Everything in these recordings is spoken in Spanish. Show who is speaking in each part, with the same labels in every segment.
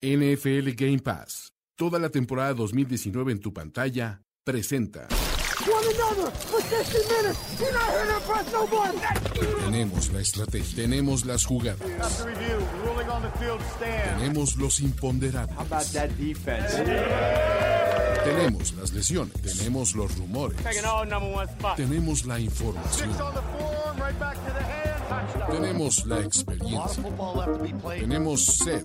Speaker 1: NFL Game Pass, toda la temporada 2019 en tu pantalla, presenta. Tenemos la estrategia, tenemos las jugadas, tenemos los imponderables, tenemos las lesiones, tenemos los rumores, tenemos la información, tenemos la experiencia, tenemos sed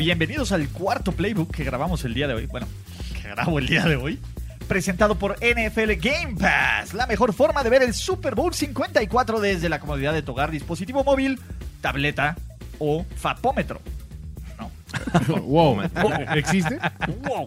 Speaker 2: Bienvenidos al cuarto playbook que grabamos el día de hoy. Bueno, que grabo el día de hoy. Presentado por NFL Game Pass, la mejor forma de ver el Super Bowl 54 desde la comodidad de tu hogar, dispositivo móvil, tableta o fapómetro. No.
Speaker 3: wow, ¿existe?
Speaker 2: Wow.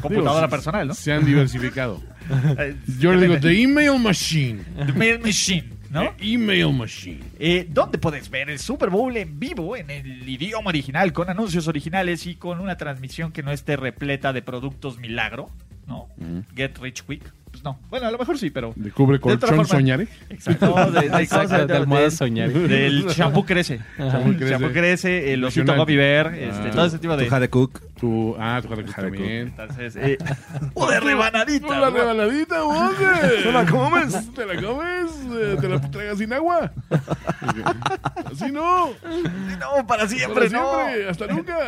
Speaker 2: Computadora
Speaker 3: Digo,
Speaker 2: personal, ¿no?
Speaker 3: Se han diversificado.
Speaker 2: Eh,
Speaker 3: Yo le digo. The Email Machine.
Speaker 2: The Mail Machine, ¿no?
Speaker 3: The Email Machine.
Speaker 2: Eh, donde puedes ver el Super Bowl en vivo, en el idioma original, con anuncios originales y con una transmisión que no esté repleta de productos milagro, ¿no? Get rich quick. Pues no. Bueno, a lo mejor sí, pero.
Speaker 3: De cubre
Speaker 2: De
Speaker 3: colchón soñare.
Speaker 2: Exacto. De, de
Speaker 4: Exacto, de almohada
Speaker 2: de-
Speaker 4: soñar.
Speaker 2: Del shampoo crece.
Speaker 3: Shampoo crece.
Speaker 2: Shampoo crece, el osito. Gummy Bear, este,
Speaker 3: Ah.
Speaker 2: todo ese tipo de.
Speaker 5: Tu Jade Cook.
Speaker 3: Tu, ah, tu jade que
Speaker 5: Jade
Speaker 3: también.
Speaker 2: Entonces, eh, o de rebanadita.
Speaker 3: Una
Speaker 2: ¿no?
Speaker 3: rebanadita, Monse. ¿Te la comes? ¿Te la comes? Eh, ¿Te la tragas sin agua? Así no.
Speaker 2: No, para siempre,
Speaker 3: Para
Speaker 2: no.
Speaker 3: siempre. Hasta nunca.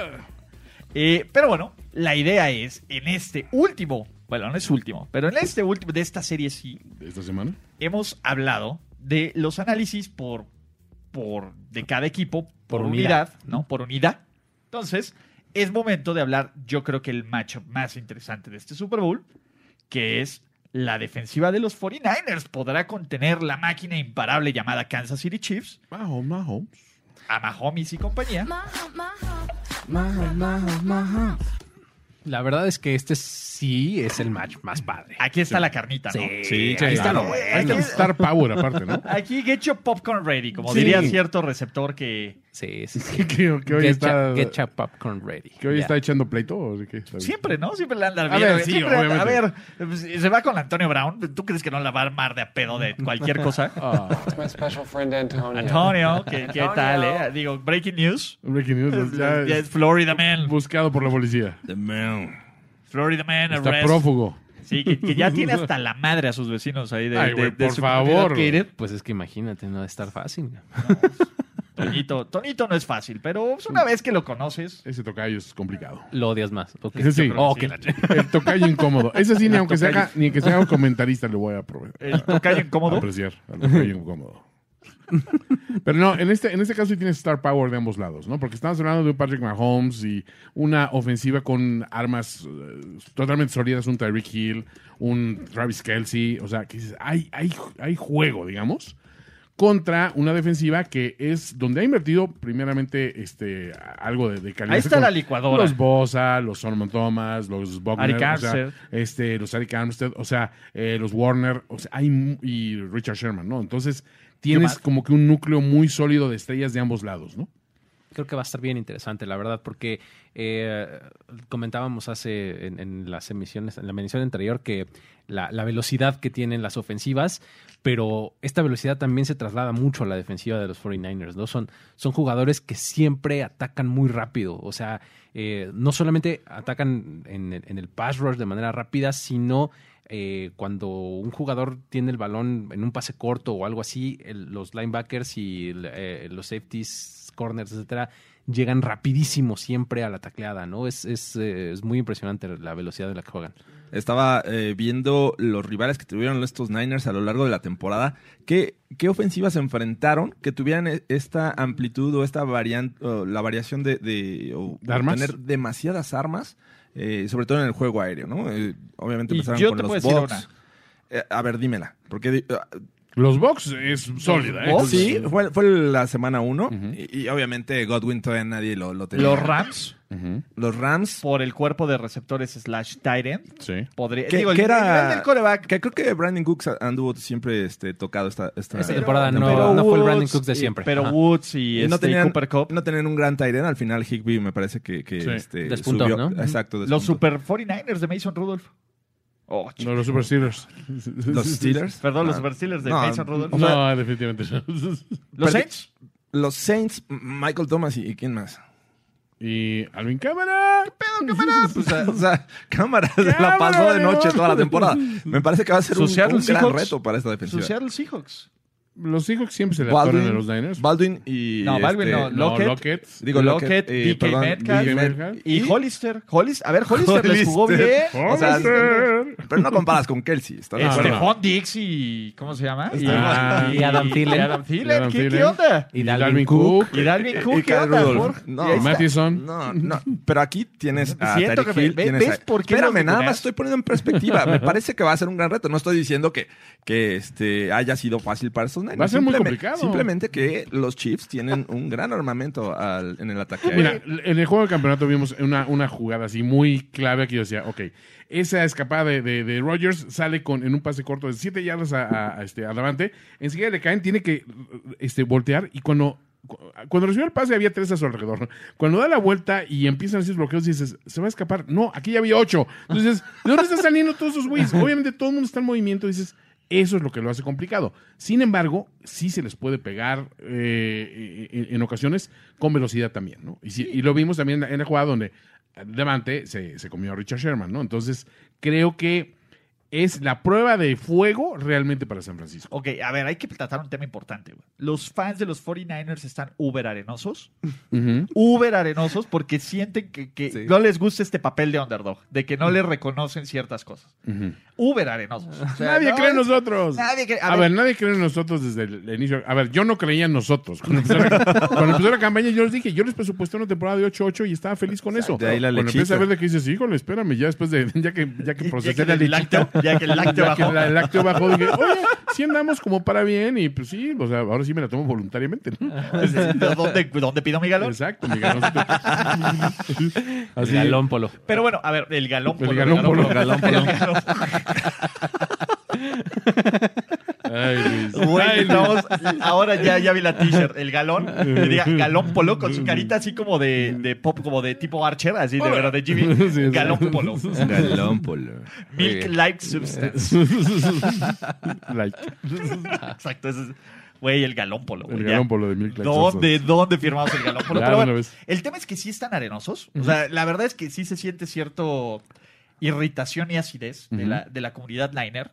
Speaker 2: Eh, pero bueno, la idea es en este último, bueno, no es último, pero en este último de esta serie sí
Speaker 3: ¿De esta semana?
Speaker 2: hemos hablado de los análisis por, por de cada equipo por,
Speaker 4: Por
Speaker 2: unidad,
Speaker 4: unidad.
Speaker 2: ¿no? Por unidad. Entonces, es momento de hablar, yo creo que el matchup más interesante de este Super Bowl, que es la defensiva de los 49ers podrá contener la máquina imparable llamada Kansas City Chiefs,
Speaker 3: Mahomes, Mahomes.
Speaker 2: a Mahomes y compañía.
Speaker 4: La verdad es que este sí es el match más padre.
Speaker 2: Aquí está la carnita, ¿no?
Speaker 4: Sí,
Speaker 3: Sí,
Speaker 4: ahí está
Speaker 3: claro.
Speaker 4: lo bueno.
Speaker 3: Hay que Star Power aparte, ¿no?
Speaker 2: Aquí get your popcorn ready, como
Speaker 3: Sí.
Speaker 2: diría cierto receptor que
Speaker 4: Sí, sí, sí.
Speaker 3: Que, que- hoy
Speaker 4: Get,
Speaker 3: está,
Speaker 4: get popcorn ready.
Speaker 3: que hoy
Speaker 4: Ya.
Speaker 3: está echando pleito. ¿o de qué?
Speaker 2: Siempre, ¿no? Siempre le anda
Speaker 3: A
Speaker 2: bien.
Speaker 3: ver, sí,
Speaker 2: siempre a ver, pues, se va con Antonio Brown. ¿Tú crees que no la va a armar de a pedo de cualquier cosa?
Speaker 3: Ah,
Speaker 6: My special friend Antonio.
Speaker 2: Antonio, ¿qué, qué tal, eh? Digo, breaking news.
Speaker 3: breaking news. Ya
Speaker 2: Ya
Speaker 3: es
Speaker 2: Florida Man.
Speaker 3: buscado por la policía.
Speaker 5: The Man.
Speaker 2: Florida Man
Speaker 3: Está
Speaker 2: arrest.
Speaker 3: prófugo.
Speaker 2: Sí, que, que ya tiene hasta la madre a sus vecinos ahí de,
Speaker 3: Ay,
Speaker 2: de-
Speaker 3: güey,
Speaker 2: de
Speaker 3: por
Speaker 2: su
Speaker 3: favor.
Speaker 4: Pues es que imagínate, no va a estar fácil.
Speaker 2: Toñito, Toñito no es fácil, pero pues, una vez que lo conoces,
Speaker 3: Ese tocayo es complicado.
Speaker 4: Lo odias más. Ok.
Speaker 3: Ese sí.
Speaker 4: Oh,
Speaker 2: sí.
Speaker 4: que
Speaker 3: El tocayo incómodo. Ese sí, ni aunque se
Speaker 2: tocayo.
Speaker 3: haga, ni que sea un comentarista, le voy a aprove-
Speaker 2: el tocayo incómodo.
Speaker 3: apreciar. Al tocayo incómodo. Pero no, en este, en este caso sí tienes star power de ambos lados, ¿no? Porque estamos hablando de un Patrick Mahomes y una ofensiva con armas eh, totalmente sólidas, un Tyreek Hill, un Travis Kelsey, o sea, que dices, hay, hay, hay juego, digamos, contra una defensiva que es donde ha invertido primeramente este algo de, de calidad.
Speaker 2: Ahí está la licuadora.
Speaker 3: Los Bosa, los Solomon Thomas, los Buckner, o sea, este, los Eric Armstead, o sea, eh, los Warner, o sea, hay y Richard Sherman, ¿no? Entonces tienes como que un núcleo muy sólido de estrellas de ambos lados, ¿no?
Speaker 4: Creo que va a estar bien interesante, la verdad, porque eh, comentábamos hace en, en las emisiones, en la emisión anterior, que la, velocidad que tienen las ofensivas, pero esta velocidad también se traslada mucho a la defensiva de los 49ers, ¿no? Son, son jugadores que siempre atacan muy rápido, o sea, eh, no solamente atacan en, el- en el pass rush de manera rápida, sino eh, cuando un jugador tiene el balón en un pase corto o algo así, el- los linebackers y eh, los safeties, corners, etcétera, llegan rapidísimo siempre a la tacleada, ¿no? Es, es, eh, es muy impresionante la velocidad de la que juegan.
Speaker 5: Estaba eh, viendo los rivales que tuvieron estos Niners a lo largo de la temporada. ¿Qué, qué ofensivas se enfrentaron que tuvieran e- esta amplitud o esta variante, la variación de, de, o
Speaker 3: ¿De armas?
Speaker 5: tener demasiadas armas, eh, sobre todo en el juego aéreo, ¿no? Obviamente
Speaker 2: Y
Speaker 5: empezaron
Speaker 2: yo
Speaker 5: con
Speaker 2: te
Speaker 5: los
Speaker 2: puedo decir
Speaker 5: Bucks. Eh, a ver, dímela. Porque ah,
Speaker 3: Los Bucks es sólida, ¿eh?
Speaker 5: Sí, fue, fue la semana uno y, y obviamente Godwin todavía nadie lo, lo tenía.
Speaker 2: Los Rams.
Speaker 5: Los Rams,
Speaker 2: por el cuerpo de receptores slash tight end.
Speaker 3: Sí.
Speaker 2: Podría,
Speaker 5: que,
Speaker 2: digo, el,
Speaker 5: que
Speaker 2: el
Speaker 5: era...
Speaker 2: del coreback.
Speaker 5: Que creo que Brandon Cooks anduvo siempre este, tocado esta, esta,
Speaker 4: Esta temporada no-
Speaker 2: pero
Speaker 4: no fue el Brandon Cooks de
Speaker 2: y-
Speaker 4: siempre.
Speaker 2: Pero
Speaker 4: Ajá.
Speaker 2: Woods y,
Speaker 5: Y no
Speaker 2: este,
Speaker 5: tenían,
Speaker 2: Cooper Cup.
Speaker 5: no tenían un gran tight end. Al final Higby me parece que, que
Speaker 3: Sí.
Speaker 5: este,
Speaker 4: Despuntó,
Speaker 5: subió.
Speaker 4: ¿no?
Speaker 5: Exacto,
Speaker 2: Los. Super 49ers de Mason Rudolph. Oh,
Speaker 3: No, los Super Steelers.
Speaker 5: Los Steelers.
Speaker 2: Perdón, los Super Steelers de
Speaker 5: no,
Speaker 2: Mason Rudolph.
Speaker 3: No, definitivamente. no.
Speaker 2: ¿Los Saints?
Speaker 5: Los Saints, Michael Thomas y, y quién más.
Speaker 3: y Alvin Cámara.
Speaker 5: O sea, o sea, cámara se la pasó de noche toda la temporada. Me parece que va a ser un, gran reto para esta defensiva.
Speaker 2: Seattle Seahawks.
Speaker 3: Los Seahawks siempre se le atoran
Speaker 5: Baldwin,
Speaker 3: a los Niners.
Speaker 5: Baldwin y.
Speaker 2: No, Baldwin
Speaker 5: este,
Speaker 2: no,
Speaker 3: No,
Speaker 2: Lockett.
Speaker 3: Lockett.
Speaker 5: Digo,
Speaker 2: Lockett,
Speaker 5: Lockett, eh,
Speaker 2: DK
Speaker 5: perdón,
Speaker 2: Metcalf.
Speaker 5: DK
Speaker 3: Metcalf.
Speaker 2: Y Hollister. Hollister. A ver, Hollister les jugó bien.
Speaker 5: Hollister. O sea,
Speaker 3: Hollister.
Speaker 5: Pero no comparas con Kelsey. ¿estás de
Speaker 3: No,
Speaker 5: acuerdo?
Speaker 2: Dix y... ¿Cómo se llama? Y,
Speaker 3: Ah,
Speaker 4: Adam Thielen.
Speaker 2: y Adam Thielen.
Speaker 3: Adam
Speaker 2: ¿Qué, qué
Speaker 3: Thielen.
Speaker 2: onda?
Speaker 4: Y Dalvin,
Speaker 3: Dalvin
Speaker 4: Cook.
Speaker 3: Cook.
Speaker 2: Y Dalvin Cook.
Speaker 5: Y
Speaker 2: ¿Qué
Speaker 5: Kyle
Speaker 2: onda,
Speaker 5: Rudolph.
Speaker 2: Jorge?
Speaker 5: No,
Speaker 2: Y ahí está.
Speaker 3: Mattison.
Speaker 5: No, no. Pero aquí tienes a
Speaker 2: Siento
Speaker 5: Tyreek
Speaker 2: que me-
Speaker 5: Hill,
Speaker 2: ve-
Speaker 5: tienes
Speaker 2: ¿ves
Speaker 5: a-
Speaker 2: por qué los
Speaker 5: Espérame, nada
Speaker 2: ninguneas?
Speaker 5: más estoy poniendo en perspectiva. Me parece que va a ser un gran reto. No estoy diciendo que, que este, haya sido fácil para estos Niners.
Speaker 3: Va a ser muy
Speaker 5: Simplemente-
Speaker 3: complicado.
Speaker 5: Simplemente que los Chiefs tienen un gran armamento al- en el ataque.
Speaker 3: Mira,
Speaker 5: aéreo.
Speaker 3: en el juego de campeonato vimos una, una jugada así muy clave que yo decía, ok, esa escapada de, de, de Rodgers sale con, en un pase corto de 7 yardas a, a- a este, a Davante, enseguida le caen, tiene que este, voltear y cuando, cu- cuando recibió el pase había tres a su alrededor. Cuando da la vuelta y empiezan a hacer bloqueos dices, se va a escapar. No, aquí ya había ocho. Entonces, ¿de dónde están saliendo todos esos güeyes? Obviamente todo el mundo está en movimiento dices, eso es lo que lo hace complicado. Sin embargo, sí se les puede pegar eh, en, en ocasiones con velocidad también, ¿no? Y, sí- y lo vimos también en la jugada donde Devante se, se comió a Richard Sherman, ¿no? Entonces, creo que es la prueba de fuego realmente para San Francisco.
Speaker 2: Ok, a ver, hay que tratar un tema importante. güey. Los fans de los 49ers están uber arenosos. Uber arenosos porque sienten que, que
Speaker 5: Sí.
Speaker 2: no les gusta este papel de underdog, de que no les reconocen ciertas cosas.
Speaker 3: Ujú.
Speaker 2: Uber arenosos. O sea,
Speaker 3: nadie
Speaker 2: no,
Speaker 3: cree en nosotros.
Speaker 2: Nadie cree.
Speaker 3: A,
Speaker 2: A,
Speaker 3: ver,
Speaker 2: ver,
Speaker 3: nadie cree en nosotros desde el, el inicio. A ver, yo no creía en nosotros. Cuando empezó la, cuando empezó la campaña, yo les dije, yo les presupuesté una temporada de 8-8 y estaba feliz con eso.
Speaker 5: De ahí la
Speaker 3: Cuando empecé a ver de que dices, híjole, espérame, ya después de, ya que, ya que
Speaker 2: ya
Speaker 3: procesé
Speaker 2: que
Speaker 3: la
Speaker 2: el
Speaker 3: lechita,
Speaker 2: lácteo, ya que el lácteo
Speaker 3: ya que
Speaker 2: bajó.
Speaker 3: la- el lácteo bajó, dije, oye, sí andamos como para bien y pues sí, o sea, ahora sí me la tomo voluntariamente, ¿no?
Speaker 2: ¿De ¿Dónde, ¿Dónde pido mi galón?
Speaker 3: Exacto, mi galoncito.
Speaker 4: El
Speaker 3: Así,
Speaker 4: galón polo.
Speaker 2: Pero bueno, a ver, el galón
Speaker 3: El
Speaker 2: polo,
Speaker 3: galón polo.
Speaker 2: galón polo.
Speaker 3: Ay, Luis.
Speaker 2: Güey,
Speaker 3: Ay, Luis.
Speaker 2: estamos- ahora ya, ya vi la t-shirt, el galón, que diga galón polo con su carita así como de, de pop, como de tipo Archer, así de verdad, de Jimmy.
Speaker 3: Sí, sí.
Speaker 2: Galón polo.
Speaker 5: Galón polo.
Speaker 2: Milk like substance.
Speaker 3: Like,
Speaker 2: Exacto, ese es. Güey, el galón polo.
Speaker 3: el galón
Speaker 2: ya.
Speaker 3: por lo de Milk Like
Speaker 2: ¿Dónde,
Speaker 3: Substance.
Speaker 2: ¿Dónde firmamos el galón polo? Pero bueno, el tema es que sí están arenosos. O sea, la verdad es que sí se siente cierto irritación y acidez de,
Speaker 3: Ujú.
Speaker 2: la, de la comunidad liner.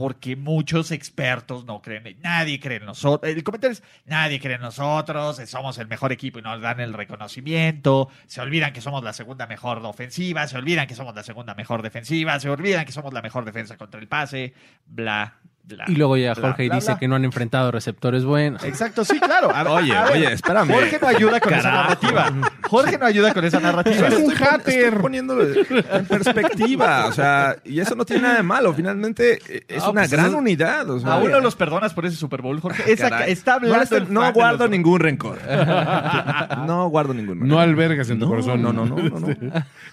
Speaker 2: Porque muchos expertos no creen, nadie cree en nosotros. El comentario es, nadie cree en nosotros, eh, somos el mejor equipo y nos dan el reconocimiento. Se olvidan que somos la segunda mejor ofensiva, se olvidan que somos la segunda mejor defensiva, se olvidan que somos la mejor defensa contra el pase, bla, bla.
Speaker 4: Y luego ya Jorge
Speaker 2: bla,
Speaker 4: dice
Speaker 2: bla.
Speaker 4: que no han enfrentado receptores buenos.
Speaker 2: Exacto, sí, claro. A
Speaker 5: Oye,
Speaker 2: a ver,
Speaker 5: oye, espérame.
Speaker 2: Jorge no ayuda con esa narrativa. Jorge no ayuda con esa narrativa.
Speaker 3: Es un
Speaker 5: Estoy
Speaker 3: hater.
Speaker 5: poniéndolo en perspectiva, o sea, y eso no tiene nada de malo. Finalmente eh, es
Speaker 2: Ah,
Speaker 5: una
Speaker 2: pues
Speaker 5: gran unidad. o sea,
Speaker 2: A uno los perdonas por ese Super Bowl, Jorge. Esa-
Speaker 5: caray.
Speaker 2: está hablando.
Speaker 5: No, guardo
Speaker 2: los-
Speaker 5: ningún rencor. No guardo ningún rencor.
Speaker 3: No albergas en tu
Speaker 5: No,
Speaker 3: corazón.
Speaker 5: no, no, no, no, no.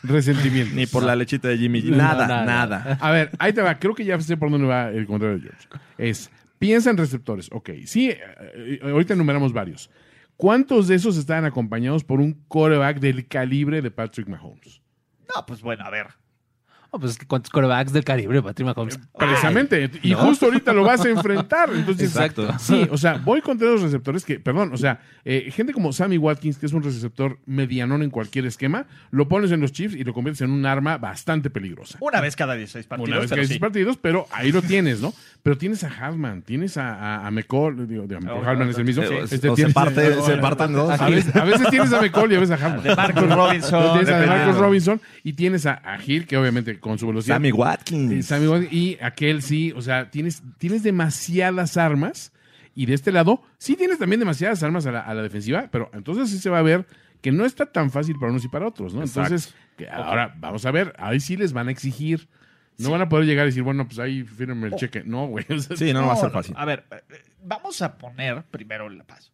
Speaker 3: Resentimiento.
Speaker 5: Ni por la lechita de Jimmy. Nada,
Speaker 4: nada.
Speaker 5: nada.
Speaker 3: A ver, ahí te va. Creo que ya sé por dónde va el comentario de Es, piensa en receptores. Ok, sí, eh, eh, ahorita enumeramos varios. ¿Cuántos de esos están acompañados por un coreback del calibre de Patrick Mahomes?
Speaker 2: No, pues bueno, a ver.
Speaker 4: Pues cuántos corebacks del calibre, Patrick Mahomes.
Speaker 3: Precisamente. y justo ahorita lo vas a enfrentar. Entonces,
Speaker 5: Exacto.
Speaker 3: Sí, o sea, voy contra los receptores que, perdón, o sea, eh, gente como Sammy Watkins, que es un receptor medianón en cualquier esquema, lo pones en los Chiefs y lo conviertes en un arma bastante peligrosa.
Speaker 2: Una vez cada 16 partidos.
Speaker 3: Una vez
Speaker 2: sí.
Speaker 3: seis partidos, pero ahí lo tienes, ¿no? Pero tienes a Hartman, tienes a, a, a McCall, digo, digo,
Speaker 2: Oh,
Speaker 3: Hartman es el mismo.
Speaker 5: Eh,
Speaker 3: Este,
Speaker 5: o se parte, se partan dos.
Speaker 3: a, veces, a veces tienes a McCall y a veces a Hartman.
Speaker 2: De Marcus Robinson.
Speaker 3: tienes a
Speaker 2: dependiendo.
Speaker 3: Marcus Robinson y tienes a, a Hill, que obviamente con su velocidad.
Speaker 5: Sammy
Speaker 3: y
Speaker 5: Watkins.
Speaker 3: Sammy Watkins, y aquel sí, o sea, tienes, tienes demasiadas armas. Y de este lado, sí tienes también demasiadas armas a la, a la defensiva, pero entonces sí se va a ver que no está tan fácil para unos y para otros, ¿no? Entonces, que ahora vamos a ver, ahí sí les van a exigir. No van a poder llegar y decir, bueno, pues ahí fírmenme el cheque. No, güey. o sea,
Speaker 5: Sí, no, no va a ser fácil.
Speaker 2: A ver, vamos a poner primero la paz.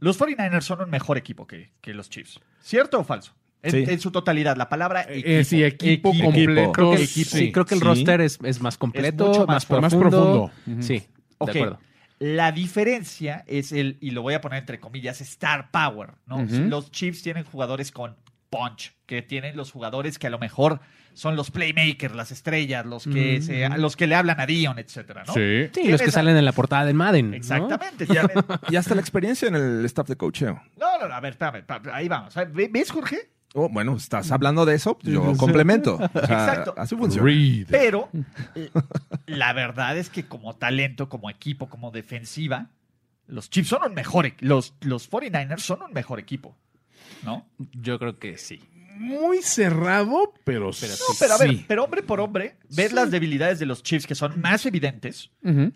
Speaker 2: Los 49ers son un mejor equipo que, que los Chiefs. ¿Cierto o falso? En,
Speaker 5: Sí.
Speaker 2: en su totalidad, la palabra equipo.
Speaker 3: Eh, sí, equipo, completo.
Speaker 4: Creo que,
Speaker 3: sí.
Speaker 4: sí, creo que el
Speaker 5: Sí.
Speaker 4: roster es, es más completo,
Speaker 2: mucho
Speaker 4: más,
Speaker 2: más
Speaker 3: Más
Speaker 4: profundo. Sí, de acuerdo.
Speaker 2: La diferencia es el, y lo voy a poner entre comillas, star power. ¿no? Los Chiefs tienen jugadores con punch, que tienen los jugadores que a lo mejor son los playmakers, las estrellas, los que, se- los que le hablan a Dion, etcétera, ¿no?
Speaker 3: Sí.
Speaker 4: Sí, los que
Speaker 2: a-
Speaker 4: salen en la portada del Madden. ¿no?
Speaker 2: Exactamente.
Speaker 5: Y hasta la experiencia en el staff de coacheo.
Speaker 2: No, no, no, a ver, espérame, espérame, ahí vamos. ¿Ve- ¿Ves, Jorge?
Speaker 5: Oh, bueno, estás hablando de eso, yo complemento. O sea,
Speaker 2: Exacto.
Speaker 5: Así funciona.
Speaker 3: Read.
Speaker 2: Pero eh, la verdad es que como talento, como equipo, como defensiva, los Chiefs son un mejor, los, los 49ers son un mejor equipo, ¿no?
Speaker 4: Yo creo que sí.
Speaker 3: Muy cerrado, pero,
Speaker 2: No, pero a ver,
Speaker 3: sí.
Speaker 2: pero hombre por hombre, ves las debilidades de los Chiefs que son más evidentes,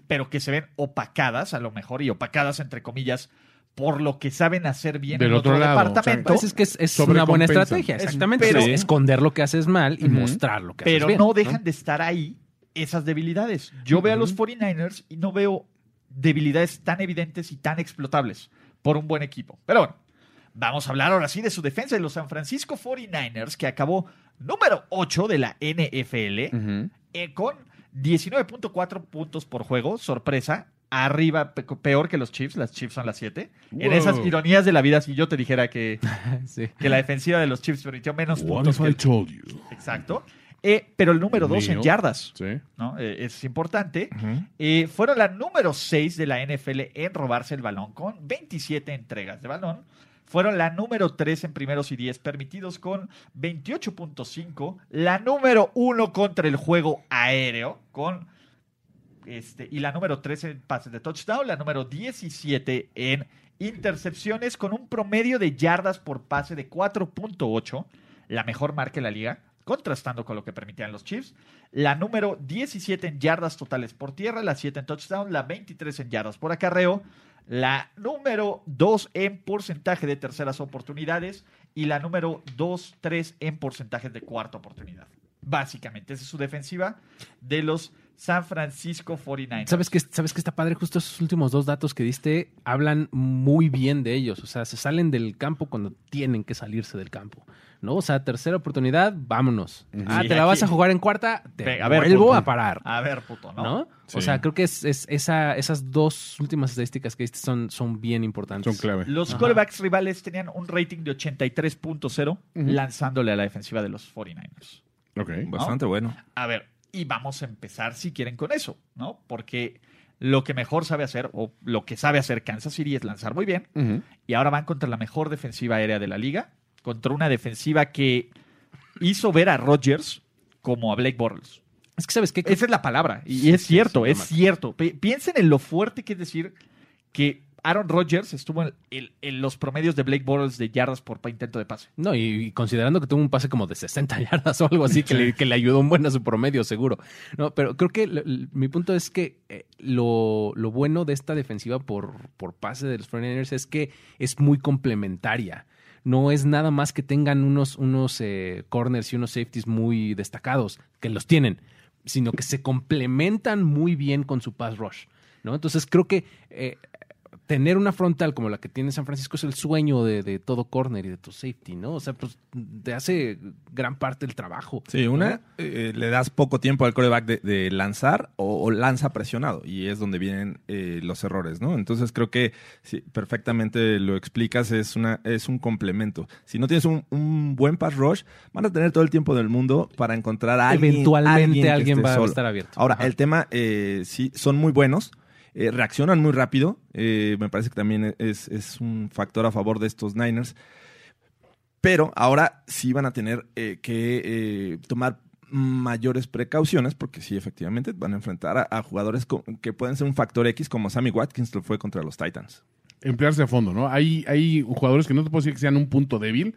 Speaker 2: pero que se ven opacadas, a lo mejor, y opacadas entre comillas, por lo que saben hacer bien
Speaker 3: Del
Speaker 2: en otro,
Speaker 3: otro lado,
Speaker 2: departamento.
Speaker 4: Pues es que es, es una buena estrategia,
Speaker 2: Es-
Speaker 4: exactamente.
Speaker 2: pero-
Speaker 4: Es esconder lo que haces mal y mostrar lo que haces
Speaker 2: pero
Speaker 4: bien.
Speaker 2: no dejan de estar ahí esas debilidades. Yo veo a los 49ers y no veo debilidades tan evidentes y tan explotables por un buen equipo. Pero bueno, vamos a hablar ahora sí de su defensa de los San Francisco 49ers, que acabó número 8 de la NFL
Speaker 3: Ujú.
Speaker 2: eh, con 19.4 puntos por juego, sorpresa. Arriba, pe- peor que los Chiefs, las Chiefs son las 7. En esas ironías de la vida, si yo te dijera que,
Speaker 4: Sí.
Speaker 2: que la defensiva de los Chiefs permitió menos
Speaker 3: What
Speaker 2: puntos
Speaker 3: if
Speaker 2: que
Speaker 3: I
Speaker 2: el-
Speaker 3: told you?
Speaker 2: Exacto. Eh, pero el número 2 en yardas.
Speaker 3: Sí.
Speaker 2: ¿no? Eh, es importante. Eh, fueron la número 6 de la NFL en robarse el balón con 27 entregas de balón. Fueron la número 3 en primeros y 10 permitidos con 28.5. La número 1 contra el juego aéreo con este, y la número 3 en pases de touchdown. La número 17 en intercepciones con un promedio de yardas por pase de 4.8. La mejor marca en la liga, contrastando con lo que permitían los Chiefs. La número 17 en yardas totales por tierra, la 7 en touchdown, la 23 en yardas por acarreo, la número 2 en porcentaje de terceras oportunidades y la número 2, 3 en porcentajes de cuarta oportunidad. Básicamente, esa es su defensiva de los San Francisco 49ers.
Speaker 4: ¿Sabes que, ¿Sabes que está padre? Justo esos últimos dos datos que diste hablan muy bien de ellos. O sea, se salen del campo cuando tienen que salirse del campo. ¿No? O sea, tercera oportunidad, vámonos. Ah, te la vas a jugar en cuarta, te
Speaker 2: a ver,
Speaker 4: vuelvo
Speaker 2: puto.
Speaker 4: a parar.
Speaker 2: A ver, puto, ¿no?
Speaker 4: ¿No?
Speaker 3: Sí.
Speaker 4: O sea, creo que es, es- esa, esas dos últimas estadísticas que diste son, son bien importantes.
Speaker 3: Son clave.
Speaker 2: Los
Speaker 4: Ajá.
Speaker 2: quarterbacks rivales tenían un rating de 83.0 lanzándole a la defensiva de los 49ers.
Speaker 3: Ok.
Speaker 5: Bastante bueno.
Speaker 2: A ver, y vamos a empezar si quieren con eso, ¿no? Porque lo que mejor sabe hacer, o lo que sabe hacer Kansas City es lanzar muy bien, y ahora van contra la mejor defensiva aérea de la liga, contra una defensiva que hizo ver a Rodgers como a Blake Bortles.
Speaker 4: Es que, ¿sabes qué?
Speaker 2: Esa es la palabra, y es cierto,
Speaker 4: sí,
Speaker 2: es cierto. Pi- Piensen en lo fuerte que es decir que Aaron Rodgers estuvo en, en- en los promedios de Blake Bortles de yardas por intento de pase.
Speaker 4: No, y, y considerando que tuvo un pase como de 60 yardas o algo así, que, le, que le ayudó un buen a su promedio, seguro. No, pero creo que mi punto es que eh, lo, lo bueno de esta defensiva por, por pase de los 49ers es que es muy complementaria. No es nada más que tengan unos, unos eh, corners y unos safeties muy destacados, que los tienen, sino que se complementan muy bien con su pass rush. ¿no? Entonces creo que eh, tener una frontal como la que tiene San Francisco es el sueño de, de todo corner y de tu safety, ¿no? O sea, pues te hace gran parte del trabajo.
Speaker 5: Sí, una, eh, le das poco tiempo al coreback de, de lanzar o, o lanza presionado y es donde vienen eh, los errores, ¿no? Entonces creo que sí, perfectamente lo explicas, es, una, es un complemento. Si no tienes un, un buen pass rush, van a tener todo el tiempo del mundo para encontrar a alguien.
Speaker 4: Eventualmente alguien va a estar abierto.
Speaker 5: Ahora,
Speaker 4: Ajá.
Speaker 5: el tema, eh, sí, son muy buenos. Eh, reaccionan muy rápido. eh, me parece que también es, es un factor a favor de estos Niners. Pero ahora sí van a tener eh, que tomar mayores precauciones porque sí, efectivamente, van a enfrentar a, jugadores que pueden ser un factor X como Sammy Watkins lo fue contra los Titans.
Speaker 3: Emplearse a fondo, ¿no? Hay, hay jugadores que no te puedo decir que sean un punto débil,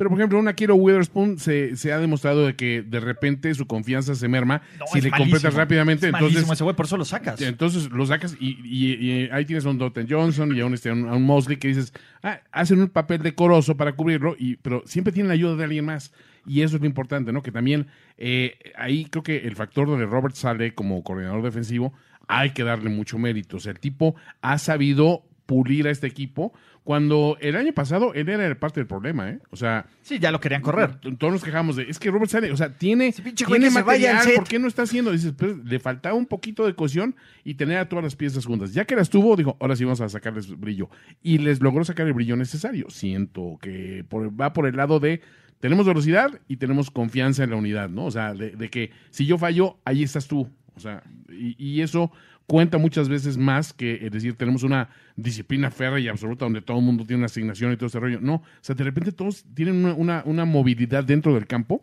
Speaker 3: pero por ejemplo, una Kiro Witherspoon se, se ha demostrado de que de repente su confianza se merma
Speaker 2: No,
Speaker 3: si le
Speaker 2: malísimo.
Speaker 3: completas rápidamente.
Speaker 2: Es
Speaker 3: entonces,
Speaker 2: ese güey, por eso lo sacas.
Speaker 3: Entonces lo sacas y, y- y ahí tienes a un Dalton Johnson y a un, este, a un Mosley que dices, ah, hacen un papel decoroso para cubrirlo, y, pero siempre tienen la ayuda de alguien más. Y eso es lo importante, ¿no? Que también eh, ahí creo que el factor de Robert Sale como coordinador defensivo hay que darle mucho mérito. O sea, el tipo ha sabido pulir a este equipo, cuando el año pasado él era parte del problema, ¿eh? O sea,
Speaker 2: Sí, ya lo querían correr.
Speaker 3: todos nos quejamos de, es que Robert Sale, o sea, tiene,
Speaker 2: pinche
Speaker 3: tiene
Speaker 2: vaya
Speaker 3: material. ¿por qué no está haciendo? Dices, pues, le faltaba un poquito de cohesión y tener a todas las piezas juntas. Ya que las tuvo, dijo, ahora sí vamos a sacarles brillo. Y les logró sacar el brillo necesario. Siento que por- va por el lado de, tenemos velocidad y tenemos confianza en la unidad, ¿no? O sea, de, de que si yo fallo, ahí estás tú. O sea, y, eso cuenta muchas veces más que, es decir, tenemos una disciplina férrea y absoluta donde todo el mundo tiene una asignación y todo ese rollo. No, o sea, de repente todos tienen una, una- una movilidad dentro del campo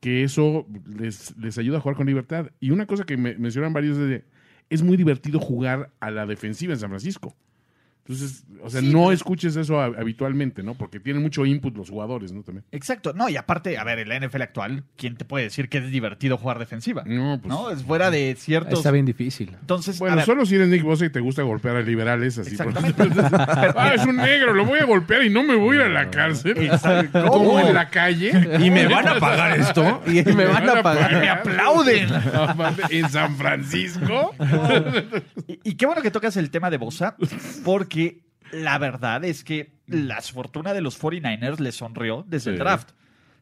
Speaker 3: que eso les, les ayuda a jugar con libertad. Y una cosa que me, mencionan varios es de, es muy divertido jugar a la defensiva en San Francisco. Entonces, o sea, no escuches eso hab- habitualmente, ¿no? Porque tienen mucho input los jugadores, ¿no? También.
Speaker 2: Exacto. No, y aparte, a ver, en la NFL actual, ¿quién te puede decir que es divertido jugar defensiva?
Speaker 3: No, pues.
Speaker 2: ¿No? Es fuera de ciertos.
Speaker 4: Está bien difícil.
Speaker 2: Entonces, a
Speaker 3: Bueno,
Speaker 2: ver,
Speaker 3: solo si eres Nick Bosa y te gusta golpear a liberales, así. por-
Speaker 2: Exactamente.
Speaker 3: ah, es un negro, lo voy a golpear y no me voy a ir a la cárcel.
Speaker 2: Exacto.
Speaker 3: Como en la calle.
Speaker 5: ¿Y me van a pagar esto?
Speaker 4: Y me van a pagar.
Speaker 2: me aplauden.
Speaker 3: Aparte, en San Francisco.
Speaker 2: Y, y qué bueno que tocas el tema de Bosa, porque la verdad es que la fortuna de los 49ers les sonrió desde el draft.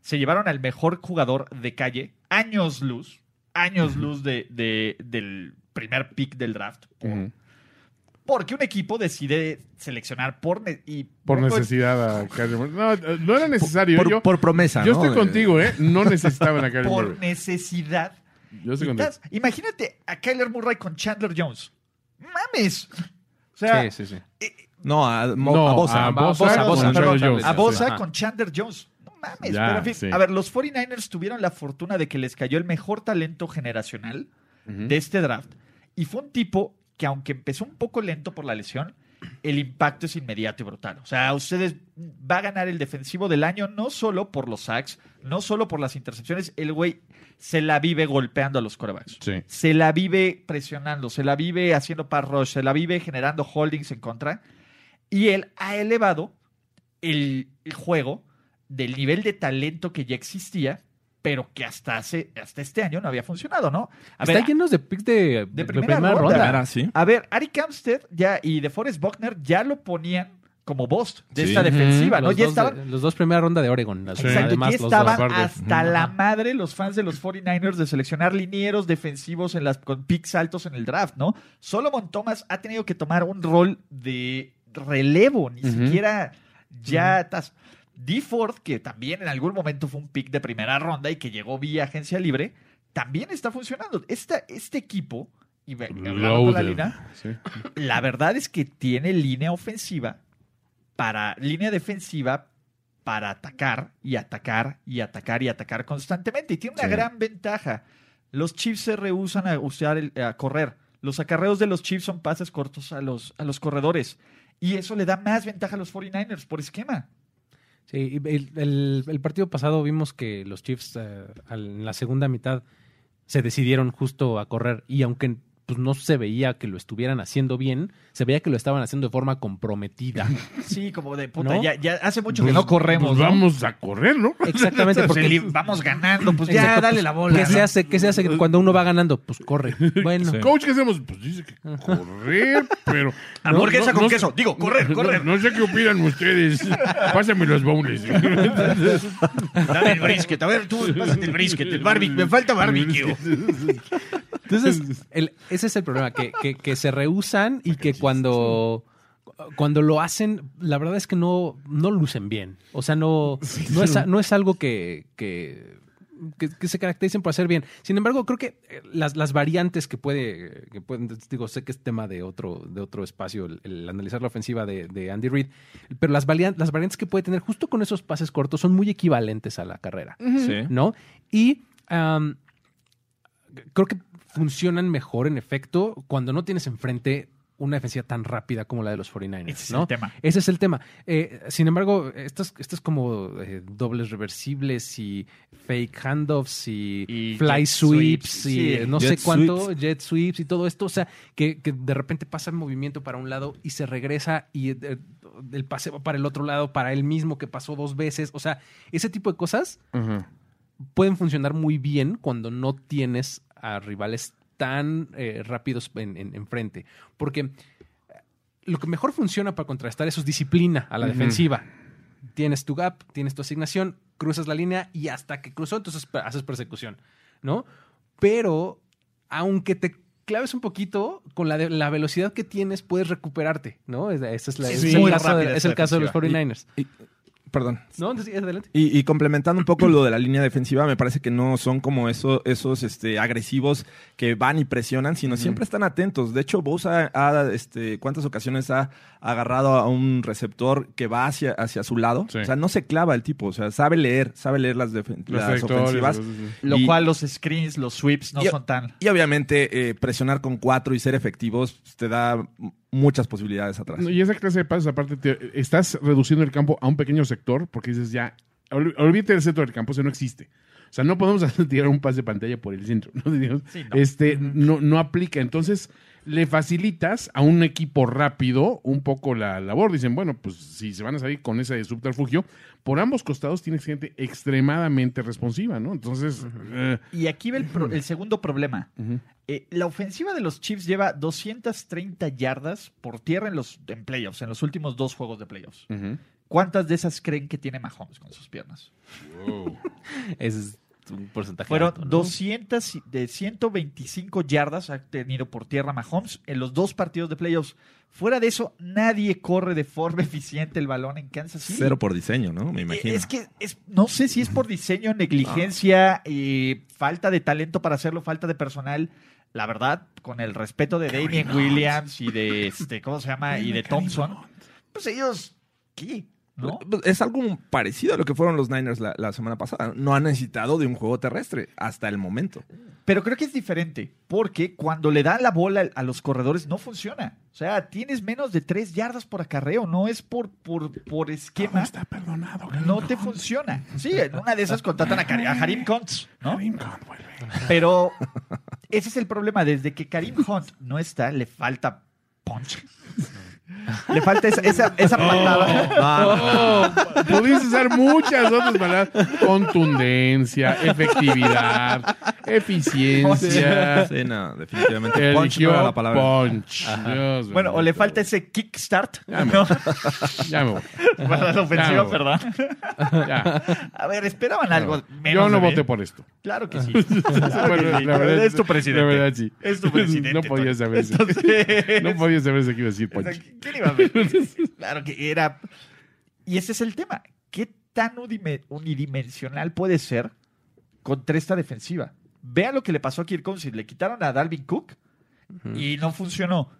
Speaker 2: Se llevaron al mejor jugador de calle, años luz, años luz de, de- del primer pick del draft.
Speaker 3: Ujú.
Speaker 2: Porque un equipo decide seleccionar por... ne- y
Speaker 3: Por necesidad a Kyler Murray. No, no era necesario.
Speaker 5: Por,
Speaker 3: yo
Speaker 5: por promesa,
Speaker 3: yo
Speaker 5: ¿no?
Speaker 3: estoy contigo, ¿eh? No necesitaban a Kyler
Speaker 2: Por
Speaker 3: Murray.
Speaker 2: necesidad.
Speaker 3: Yo estoy contigo.
Speaker 2: Imagínate a Kyler Murray con Chandler Jones. ¡Mames! O sea,
Speaker 4: Sí, sí, sí.
Speaker 5: No, a, Mo-
Speaker 3: No,
Speaker 5: a Bosa.
Speaker 3: a Bosa,
Speaker 4: Bosa,
Speaker 3: con
Speaker 4: Bosa, perdón,
Speaker 3: Jones.
Speaker 2: A Bosa con Chandler Jones. No mames,
Speaker 3: Ya,
Speaker 2: pero en fin.
Speaker 3: sí.
Speaker 2: A ver, los 49ers tuvieron la fortuna de que les cayó el mejor talento generacional de este draft. Y fue un tipo que, aunque empezó un poco lento por la lesión, el impacto es inmediato y brutal. O sea, ustedes va a ganar el defensivo del año no solo por los sacks, no solo por las intercepciones. El güey se la vive golpeando a los corebacks.
Speaker 3: Sí.
Speaker 2: Se la vive presionando, se la vive haciendo pass rush, se la vive generando holdings en contra. Y él ha elevado el, el juego del nivel de talento que ya existía, pero que hasta hace hasta este año no había funcionado, ¿no? A
Speaker 4: Está
Speaker 2: ver,
Speaker 4: llenos de picks de,
Speaker 2: de primera ronda.
Speaker 4: ronda.
Speaker 5: Era así.
Speaker 2: a ver, Ari Kamstead ya y de Forrest Buckner ya lo ponían como boss de
Speaker 5: Sí.
Speaker 2: esta defensiva, ¿no?
Speaker 4: Los,
Speaker 2: Ya
Speaker 4: dos
Speaker 2: estaban
Speaker 4: de, los dos primera ronda de Oregon. las-
Speaker 2: Exacto,
Speaker 4: además,
Speaker 2: ya
Speaker 4: los
Speaker 2: estaban hasta la madre los fans de los 49ers de seleccionar linieros defensivos en las, con picks altos en el draft, ¿no? Solomon Thomas ha tenido que tomar un rol de relevo, ni siquiera ya estás. D. Ford, que también en algún momento fue un pick de primera ronda y que llegó vía agencia libre, también está funcionando. Esta, este equipo, y ve- hablando con la línea,
Speaker 3: Sí.
Speaker 2: la verdad es que tiene línea ofensiva para línea defensiva para atacar y atacar y atacar y atacar constantemente y tiene una
Speaker 3: Sí.
Speaker 2: gran ventaja. Los Chiefs se rehusan a usar el- a correr. Los acarreos de los Chiefs son pases cortos a los, a los corredores y eso le da más ventaja a los 49ers por esquema.
Speaker 4: Sí, el, el- el partido pasado vimos que los Chiefs eh, en la segunda mitad se decidieron justo a correr y aunque pues, no se veía que lo estuvieran haciendo bien, se veía que lo estaban haciendo de forma comprometida.
Speaker 2: Sí, como de puta,
Speaker 4: ¿No?
Speaker 2: ya, ya hace mucho
Speaker 3: Pues-
Speaker 2: que no corremos.
Speaker 3: pues
Speaker 2: ¿no?
Speaker 3: vamos a correr, ¿no?
Speaker 4: Exactamente,
Speaker 2: Porque vamos ganando, pues ya
Speaker 4: Exacto,
Speaker 2: dale
Speaker 4: pues,
Speaker 2: la bola.
Speaker 4: ¿Qué se hace? ¿Qué se hace cuando uno va ganando? Pues corre. Bueno,
Speaker 5: Sí.
Speaker 3: Coach, ¿qué hacemos? Pues dice que correr, pero.
Speaker 2: Hamburguesa
Speaker 3: No,
Speaker 2: con
Speaker 3: no-
Speaker 2: queso. Digo, correr,
Speaker 3: no-
Speaker 2: correr.
Speaker 3: No, sé qué opinan ustedes. Pásame los bowls.
Speaker 2: Dame el brisket. A ver, tú, pásate el brisket, el barbecue. Me falta barbecue.
Speaker 4: Entonces, el- ese es el problema, que, que- que se rehusan y que cuando, cuando lo hacen, la verdad es que no, no lucen bien. O sea, no, no, es, no es algo que, que, que- que se caractericen por hacer bien. Sin embargo, creo que eh, las, las variantes que puede, que pueden, digo, sé que es tema de otro, de otro espacio, el, el analizar la ofensiva de, de Andy Reid, pero las, varian- las variantes que puede tener justo con esos pases cortos son muy equivalentes a la carrera.
Speaker 5: Sí.
Speaker 4: ¿no? Y creo que funcionan mejor, en efecto, cuando no tienes enfrente una defensiva tan rápida como la de los 49ers,
Speaker 2: Ese es
Speaker 4: ¿no?
Speaker 2: el tema.
Speaker 4: Ese es el tema. Eh, sin embargo, estas, estas como eh, dobles reversibles y fake handoffs y,
Speaker 2: Y
Speaker 4: fly sweeps,
Speaker 2: sweeps,
Speaker 4: y
Speaker 2: sí.
Speaker 4: eh, no
Speaker 5: Jet
Speaker 4: sé cuánto,
Speaker 5: sweeps.
Speaker 4: jet sweeps y todo esto, o sea, que, que de repente pasa el movimiento para un lado y se regresa y eh, el pase va para el otro lado, para él mismo que pasó dos veces, o sea, ese tipo de cosas pueden funcionar muy bien cuando no tienes a rivales tan eh, rápidos en, en- enfrente. Porque lo que mejor funciona para contrastar eso es disciplina a la defensiva. Tienes tu gap, tienes tu asignación, cruzas la línea y hasta que cruzó, entonces haces persecución, ¿no? Pero aunque te claves un poquito, con la, de- la velocidad que tienes puedes recuperarte, ¿no? Es- Ese es, la-
Speaker 2: Sí, es
Speaker 4: el, caso de,
Speaker 2: rápida
Speaker 4: es
Speaker 2: esa
Speaker 4: el caso de los
Speaker 2: defensiva.
Speaker 4: 49ers.
Speaker 5: Perdón.
Speaker 4: ¿No? Entonces, adelante.
Speaker 5: Y, y complementando un poco lo de la línea defensiva, me parece que no son como eso, esos este, agresivos que van y presionan, sino siempre están atentos. De hecho, Bosa ha, este, ¿cuántas ocasiones ha agarrado a un receptor que va hacia, hacia su lado?
Speaker 3: Sí.
Speaker 5: O sea, no se clava el tipo, o sea, sabe leer, sabe leer las, las ofensivas.
Speaker 3: los-
Speaker 2: Lo
Speaker 5: Y-
Speaker 2: cual los screens, los sweeps no
Speaker 5: Y-
Speaker 2: son tan...
Speaker 5: Y obviamente eh, presionar con cuatro y ser efectivos te da muchas posibilidades atrás.
Speaker 3: No, y esa clase de pases, aparte, te- estás reduciendo el campo a un pequeño sector porque dices ya, ol- olvídate del centro del campo, eso no existe. O sea, no podemos tirar un pase de pantalla por el centro. ¿no? Digamos,
Speaker 2: Sí, no.
Speaker 3: Este, no, no aplica. Entonces, le facilitas a un equipo rápido un poco la labor. Dicen, bueno, pues si se van a salir con ese subterfugio, por ambos costados tienes gente extremadamente responsiva, ¿no? Entonces, eh,
Speaker 2: Y aquí va el, pro- el segundo problema. Eh, la ofensiva de los Chiefs lleva 230 yardas por tierra en los en playoffs, en los últimos dos juegos de playoffs. ¿Cuántas de esas creen que tiene Mahomes con sus piernas?
Speaker 4: Ese es un porcentaje.
Speaker 2: Fueron
Speaker 4: alto, ¿no?
Speaker 2: 200 y- de 125 yardas ha tenido por tierra Mahomes en los dos partidos de playoffs. Fuera de eso, nadie corre de forma eficiente el balón en Kansas City.
Speaker 5: Cero por diseño, ¿no? Me imagino.
Speaker 2: Es que es, no sé si es por diseño, negligencia, y falta de talento para hacerlo, falta de personal. La verdad, con el respeto de Damien Williams y de este, ¿cómo se llama? Y de Thompson, pues ellos, ¿qué? ¿No?
Speaker 5: Pues, Es algo parecido a lo que fueron los Niners la, la semana pasada. No han necesitado de un juego terrestre hasta el momento.
Speaker 2: Pero creo que es diferente, porque cuando le dan la bola a los corredores no funciona. O sea, tienes menos de tres yardas por acarreo, no es por, por, por esquema.
Speaker 3: está perdonado.
Speaker 2: No te funciona. Sí, en una de esas contratan a, Kar- a Harim Kuntz, ¿no?
Speaker 3: Karim Khan vuelve.
Speaker 2: Pero ese es el problema. Desde que Karim Hunt no está, le falta punch. Le falta esa, esa, esa patada.
Speaker 3: Pudiste usar muchas otras palabras. Contundencia, efectividad, eficiencia.
Speaker 5: Sí, no, definitivamente. Punch no la palabra.
Speaker 3: punch. Dios
Speaker 2: Bueno, o le falta ese kickstart.
Speaker 3: Ya me
Speaker 2: ¿no?
Speaker 3: Ya me voy.
Speaker 2: Para la ofensiva,
Speaker 3: Ya,
Speaker 2: perdón.
Speaker 3: Ya.
Speaker 2: A ver, esperaban algo menos.
Speaker 3: Yo no voté por esto.
Speaker 2: Claro que sí. Claro
Speaker 3: Bueno,
Speaker 2: que sí.
Speaker 3: la verdad-
Speaker 2: es tu presidente.
Speaker 3: la verdad, sí.
Speaker 2: Es tu presidente.
Speaker 3: No podía
Speaker 2: Tony.
Speaker 3: saberse.
Speaker 2: Entonces-
Speaker 3: No podía saberse que iba a decir punch.
Speaker 2: ¿Quién iba a ver? Claro que era. Y ese es el tema. ¿Qué tan unidimensional puede ser contra esta defensiva? Vea lo que le pasó a Kirk Cousins. Le quitaron a Dalvin Cook y no funcionó.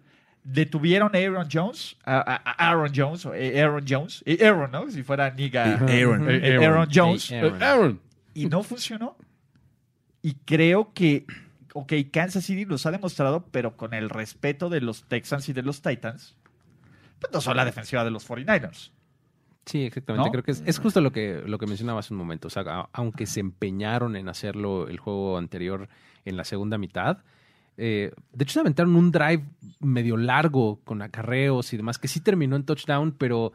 Speaker 2: Detuvieron a Aaron Jones, a, a- a Aaron Jones, o eh, Aaron Jones, eh, Aaron, ¿no? Si fuera Niga.
Speaker 5: Aaron.
Speaker 2: eh, Aaron Jones.
Speaker 4: Eh, Aaron.
Speaker 3: Aaron.
Speaker 2: Y no funcionó. Y creo que, ok, Kansas City los ha demostrado, pero con el respeto de los Texans y de los Titans, pues no son la defensiva de los 49ers.
Speaker 4: Sí, exactamente.
Speaker 2: ¿No?
Speaker 4: Creo que es, es justo lo que, lo que mencionaba hace un momento. O sea, a- aunque se empeñaron en hacerlo el juego anterior en la segunda mitad, eh, de hecho se aventaron un drive medio largo con acarreos y demás, que sí terminó en touchdown, pero...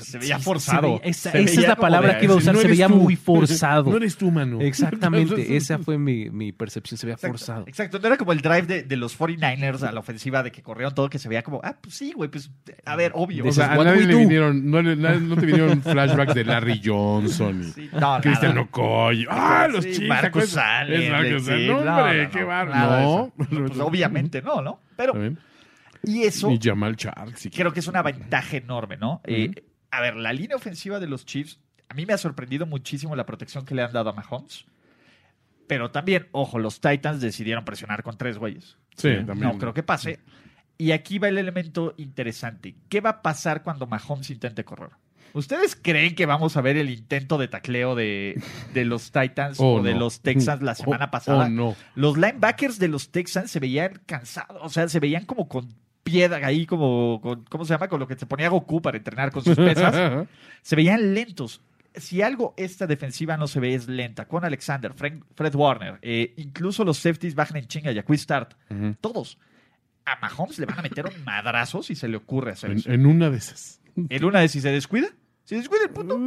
Speaker 2: Se veía
Speaker 4: sí,
Speaker 2: forzado.
Speaker 4: se veía- esa
Speaker 2: Se
Speaker 4: esa es la palabra
Speaker 2: de-
Speaker 4: que iba a usar,
Speaker 3: No
Speaker 4: se veía
Speaker 3: tú.
Speaker 4: muy forzado.
Speaker 3: No eres tú, mano.
Speaker 4: Exactamente, esa fue mi, mi percepción, se veía
Speaker 2: Exacto,
Speaker 4: forzado.
Speaker 2: exacto, no era como el drive de, de los 49ers a la ofensiva de que corrieron todo, que se veía como, ah, pues sí, güey, pues, a ver, obvio.
Speaker 3: O sea, a nadie le vinieron, no, nadie- no te vinieron flashbacks de Larry Johnson y
Speaker 2: Sí, no,
Speaker 3: Cristian. Okoye. ¡Ah, los
Speaker 2: Sí,
Speaker 3: chicos!
Speaker 2: Sí,
Speaker 3: Allen.
Speaker 2: no,
Speaker 3: No, hombre,
Speaker 2: no,
Speaker 3: qué
Speaker 2: no,
Speaker 3: bárbaro. No.
Speaker 2: Pues obviamente no, ¿no? Pero, y eso
Speaker 3: Ni Jamal Charles.
Speaker 2: creo que es una ventaja enorme, ¿no? Eh, a ver, la línea ofensiva de los Chiefs, a mí me ha sorprendido muchísimo la protección que le han dado a Mahomes. Pero también, ojo, los Titans decidieron presionar con tres güeyes.
Speaker 3: Sí, también.
Speaker 2: No creo que pase. Y aquí va el elemento interesante. ¿Qué va a pasar cuando Mahomes intente correr? ¿Ustedes creen que vamos a ver el intento de tacleo de, de los Titans
Speaker 3: Oh,
Speaker 2: o de
Speaker 3: no.
Speaker 2: los Texans la semana
Speaker 3: Oh,
Speaker 2: pasada?
Speaker 3: Oh, no.
Speaker 2: Los linebackers de los Texans se veían cansados, o sea, se veían como con piedra ahí, como, con- ¿cómo se llama? Con lo que se ponía Goku para entrenar con sus pesas. se veían lentos. Si algo esta defensiva no se ve es lenta, con Alexander, Fred, Fred Warner, eh, incluso los safeties bajan en chinga y a Quick Start,
Speaker 3: Ujú.
Speaker 2: todos. A Mahomes le van a meter un madrazo si se le ocurre hacer
Speaker 3: En,
Speaker 2: eso.
Speaker 3: en una de esas.
Speaker 2: En una de si se descuida, Si descuida el punto.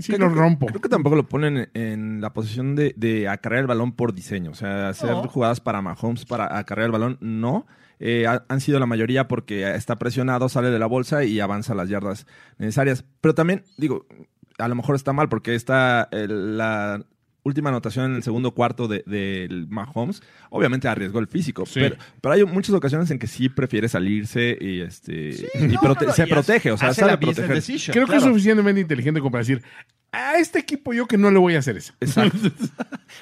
Speaker 3: Sí, lo rompo.
Speaker 5: Creo que tampoco lo ponen en la posición de, de acarrear el balón por diseño. O sea, hacer
Speaker 2: No.
Speaker 5: jugadas para Mahomes para acarrear el balón, no. Eh, ha- han sido la mayoría porque está presionado, sale de la bolsa y avanza las yardas necesarias. Pero también, digo, a lo mejor está mal porque está el- la última anotación en el segundo cuarto de- del Mahomes, obviamente arriesgó el físico,
Speaker 3: Sí.
Speaker 5: pero, pero hay muchas ocasiones en que sí prefiere salirse y este y
Speaker 2: No,
Speaker 5: prote-
Speaker 2: no, no,
Speaker 5: se
Speaker 2: y
Speaker 5: protege, o sea, sabe proteger.
Speaker 2: decision,
Speaker 3: Creo que
Speaker 2: claro.
Speaker 3: es suficientemente inteligente como para decir, a este equipo yo que no le voy a hacer eso.
Speaker 5: Exacto.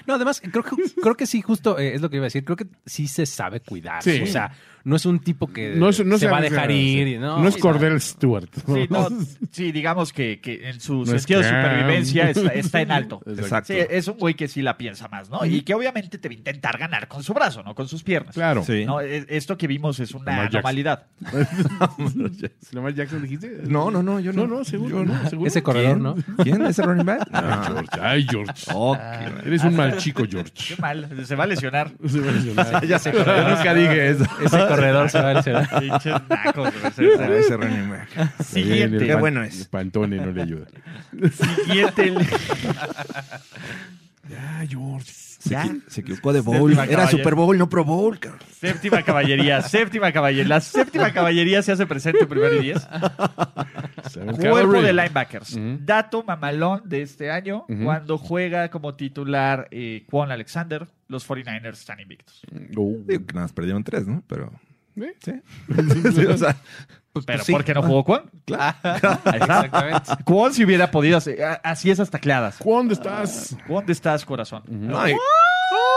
Speaker 4: No, además, creo que, creo que sí, justo eh, es lo que iba a decir. Creo que sí se sabe cuidar.
Speaker 3: Sí.
Speaker 4: O sea, no es un tipo que
Speaker 3: No, es- no
Speaker 4: se va a dejar ir. no,
Speaker 3: No es Cordell Stewart.
Speaker 2: Sí, no, sí, digamos que, que en su
Speaker 3: No es
Speaker 2: sentido de supervivencia está, está en alto.
Speaker 5: Exacto.
Speaker 2: Sí, es un güey que sí la piensa más, ¿no? Y que obviamente te va a intentar ganar con su brazo, no con sus piernas.
Speaker 3: Claro.
Speaker 5: Sí.
Speaker 2: No, e- esto que vimos es una
Speaker 3: Lamar Jackson.
Speaker 2: anormalidad.
Speaker 3: ¿Lamar Jackson dijiste?
Speaker 5: No, no, no, yo no.
Speaker 3: No, no, seguro. no, seguro.
Speaker 4: Ese corredor, ¿no?
Speaker 5: ¿Quién? ¿Ese running back?
Speaker 3: Ay,
Speaker 5: No.
Speaker 3: George. Ay, George.
Speaker 5: Ok.
Speaker 3: Eres un mal chico, George.
Speaker 2: Qué mal, se va a lesionar.
Speaker 3: Se va a lesionar.
Speaker 5: Ya sé, yo nunca dije eso.
Speaker 4: Ese corredor se va a lesionar.
Speaker 2: Pinches nacos, güey.
Speaker 5: Ah, Ese running back.
Speaker 2: Siguiente.
Speaker 3: El
Speaker 5: Qué bueno es.
Speaker 3: el Pantone no le ayuda.
Speaker 2: Siguiente.
Speaker 3: Ya, George.
Speaker 5: Se,
Speaker 2: Ya.
Speaker 5: se equivocó de bowl.
Speaker 2: Séptima
Speaker 5: Era. Super Bowl, no Pro Bowl. cabrón.
Speaker 2: Séptima caballería, séptima caballería. La séptima caballería se hace presente en primero y diez. Cuerpo de linebackers. Dato mamalón de este año. Cuando juega como titular eh, Quan Alexander, los 49ers están invictos.
Speaker 3: Oh.
Speaker 5: Digo que nada más perdieron tres, ¿no? Pero. Sí. Sí, o sea,
Speaker 2: Pero
Speaker 4: sí.
Speaker 2: ¿por qué no jugó Quan?
Speaker 4: Exactamente.
Speaker 2: Quan si hubiera podido hacer. Así es hasta tacleadas.
Speaker 3: ¿Cuándo estás?
Speaker 2: ¿Dónde estás, corazón?
Speaker 5: no,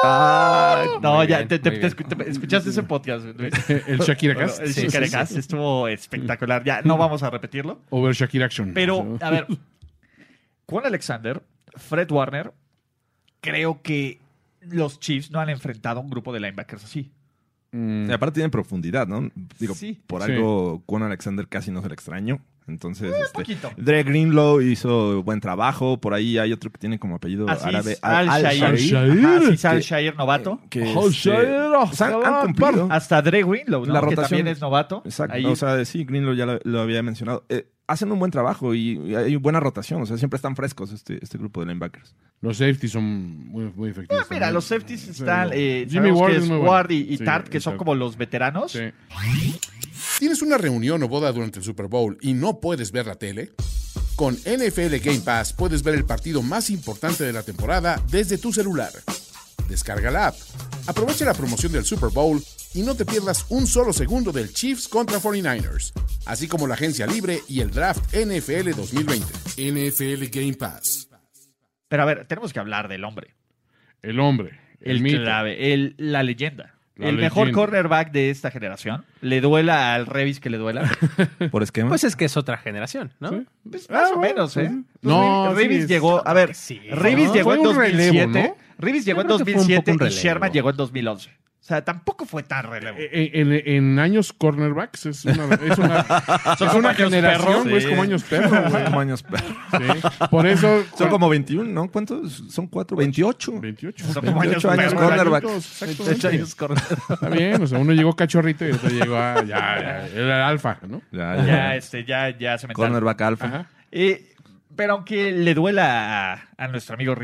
Speaker 5: Ah,
Speaker 2: No,
Speaker 4: Muy
Speaker 2: ya
Speaker 4: bien,
Speaker 2: te, escuchaste ese podcast. Luis?
Speaker 3: El Shakira Cast.
Speaker 2: El
Speaker 4: Sí,
Speaker 2: Shakira
Speaker 4: sí,
Speaker 2: estuvo espectacular. Ya no vamos a repetirlo.
Speaker 3: Over Shakira Action.
Speaker 2: Pero, a ver, Quan Alexander, Fred Warner, creo que los Chiefs no han enfrentado a un grupo de linebackers así.
Speaker 3: Mm,
Speaker 5: y aparte tienen profundidad, ¿no? Digo,
Speaker 2: Sí.
Speaker 5: por
Speaker 3: Sí.
Speaker 5: algo, con Alexander casi no se le extraño. Entonces, este,
Speaker 2: poquito.
Speaker 5: Dre Greenlow hizo buen trabajo. Por ahí hay otro que tiene como apellido
Speaker 2: Así
Speaker 5: árabe.
Speaker 2: es, Al Shair.
Speaker 3: Al-Shair.
Speaker 5: Que-
Speaker 2: novato.
Speaker 5: Que,
Speaker 3: Al
Speaker 5: este,
Speaker 3: Shair,
Speaker 5: pues, han, han cumplido.
Speaker 2: Hasta Dre Greenlow, ¿no?
Speaker 5: La
Speaker 2: que
Speaker 5: rotación-
Speaker 2: también es novato.
Speaker 5: Exacto.
Speaker 2: Ahí-
Speaker 5: O sea, sí, Greenlow ya lo, lo había mencionado. Eh, hacen un buen trabajo y, y hay buena rotación. O sea, siempre están frescos este, este grupo de linebackers.
Speaker 3: Los safeties son muy, muy efectivos.
Speaker 2: Ah, mira, los safeties están. eh,
Speaker 3: Jimmy Ward
Speaker 2: que
Speaker 3: es
Speaker 2: es
Speaker 3: muy bueno.
Speaker 2: Ward y, y
Speaker 3: Sí,
Speaker 2: Tart, que son como los veteranos.
Speaker 3: Sí.
Speaker 1: ¿Tienes una reunión o boda durante el Super Bowl y no puedes ver la tele? Con NFL Game Pass puedes ver el partido más importante de la temporada desde tu celular. Descarga la app, aprovecha la promoción del Super Bowl y no te pierdas un solo segundo del Chiefs contra 49ers, así como la agencia libre y el draft NFL 2020. NFL Game Pass.
Speaker 2: Pero a ver, tenemos que hablar del hombre.
Speaker 3: El hombre. El,
Speaker 2: El,
Speaker 3: mito.
Speaker 2: clave, el, la leyenda.
Speaker 3: La
Speaker 2: el mejor cornerback de esta generación. Le duela al Revis que le duela.
Speaker 5: Por esquema.
Speaker 4: Pues es que es otra generación, ¿no?
Speaker 3: Sí.
Speaker 2: Pues más
Speaker 3: Ah,
Speaker 2: o menos, ¿eh?
Speaker 3: no,
Speaker 2: Revis
Speaker 3: sí,
Speaker 2: llegó, a ver,
Speaker 4: sí.
Speaker 2: Revis
Speaker 3: No,
Speaker 2: llegó en
Speaker 3: fue un relevo,
Speaker 2: 2007.
Speaker 3: ¿no?
Speaker 2: Revis llegó en
Speaker 4: Yo creo que fue un
Speaker 2: 2007
Speaker 4: poco un
Speaker 2: y. Sherman llegó en 2011. O sea, tampoco fue tan relevo.
Speaker 3: Eh, En, en- en años cornerbacks es una, es una,
Speaker 2: Son
Speaker 3: es
Speaker 2: como
Speaker 3: una
Speaker 2: años
Speaker 3: generación, güey, es como años perro, güey.
Speaker 5: como años perro.
Speaker 3: Sí. Por eso...
Speaker 5: Son como 21, ¿no? ¿Cuántos? Son cuatro. 28.
Speaker 3: 28.
Speaker 2: Son como años
Speaker 5: 28 años
Speaker 2: perro.
Speaker 5: cornerbacks.
Speaker 3: Está bien, o sea, uno llegó cachorrito y otro llegó a... Ya, ya, era el alfa, ¿no?
Speaker 5: Ya,
Speaker 2: Ya,
Speaker 5: ya.
Speaker 2: este, ya, ya se me
Speaker 5: Cornerback alfa.
Speaker 3: Ajá.
Speaker 2: Eh, pero aunque le duela a, a nuestro amigo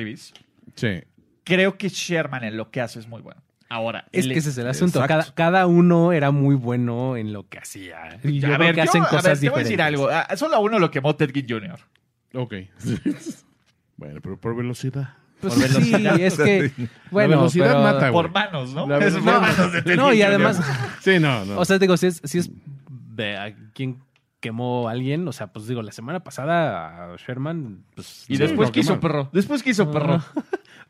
Speaker 3: Sí.
Speaker 2: creo que Sherman en lo que hace es muy bueno. Ahora,
Speaker 4: Es
Speaker 2: el-
Speaker 4: que ese es el asunto. Cada, cada uno era muy bueno en lo que hacía. Y yo
Speaker 2: a
Speaker 4: creo
Speaker 2: ver,
Speaker 4: que
Speaker 2: yo-
Speaker 4: hacen
Speaker 2: a ver,
Speaker 4: cosas
Speaker 2: te voy a decir algo. Ah, Solo a uno lo quemó Ted Ginn Jr.
Speaker 3: Ok. bueno, pero por velocidad.
Speaker 4: Pues
Speaker 2: Por
Speaker 4: sí,
Speaker 2: velocidad.
Speaker 4: es que, bueno,
Speaker 3: la velocidad
Speaker 4: pero-
Speaker 3: mata, güey.
Speaker 2: Por manos, ¿no?
Speaker 3: La
Speaker 2: Es por manos de Ted
Speaker 4: No,
Speaker 2: Ginn
Speaker 4: y además,
Speaker 3: Sí, no, no.
Speaker 4: o sea, digo, si es, si es de a quien quemó a alguien, o sea, pues digo, la semana pasada a Sherman, pues...
Speaker 2: Y
Speaker 3: Sí,
Speaker 2: después
Speaker 3: quemaron.
Speaker 2: perro. Después que hizo perro.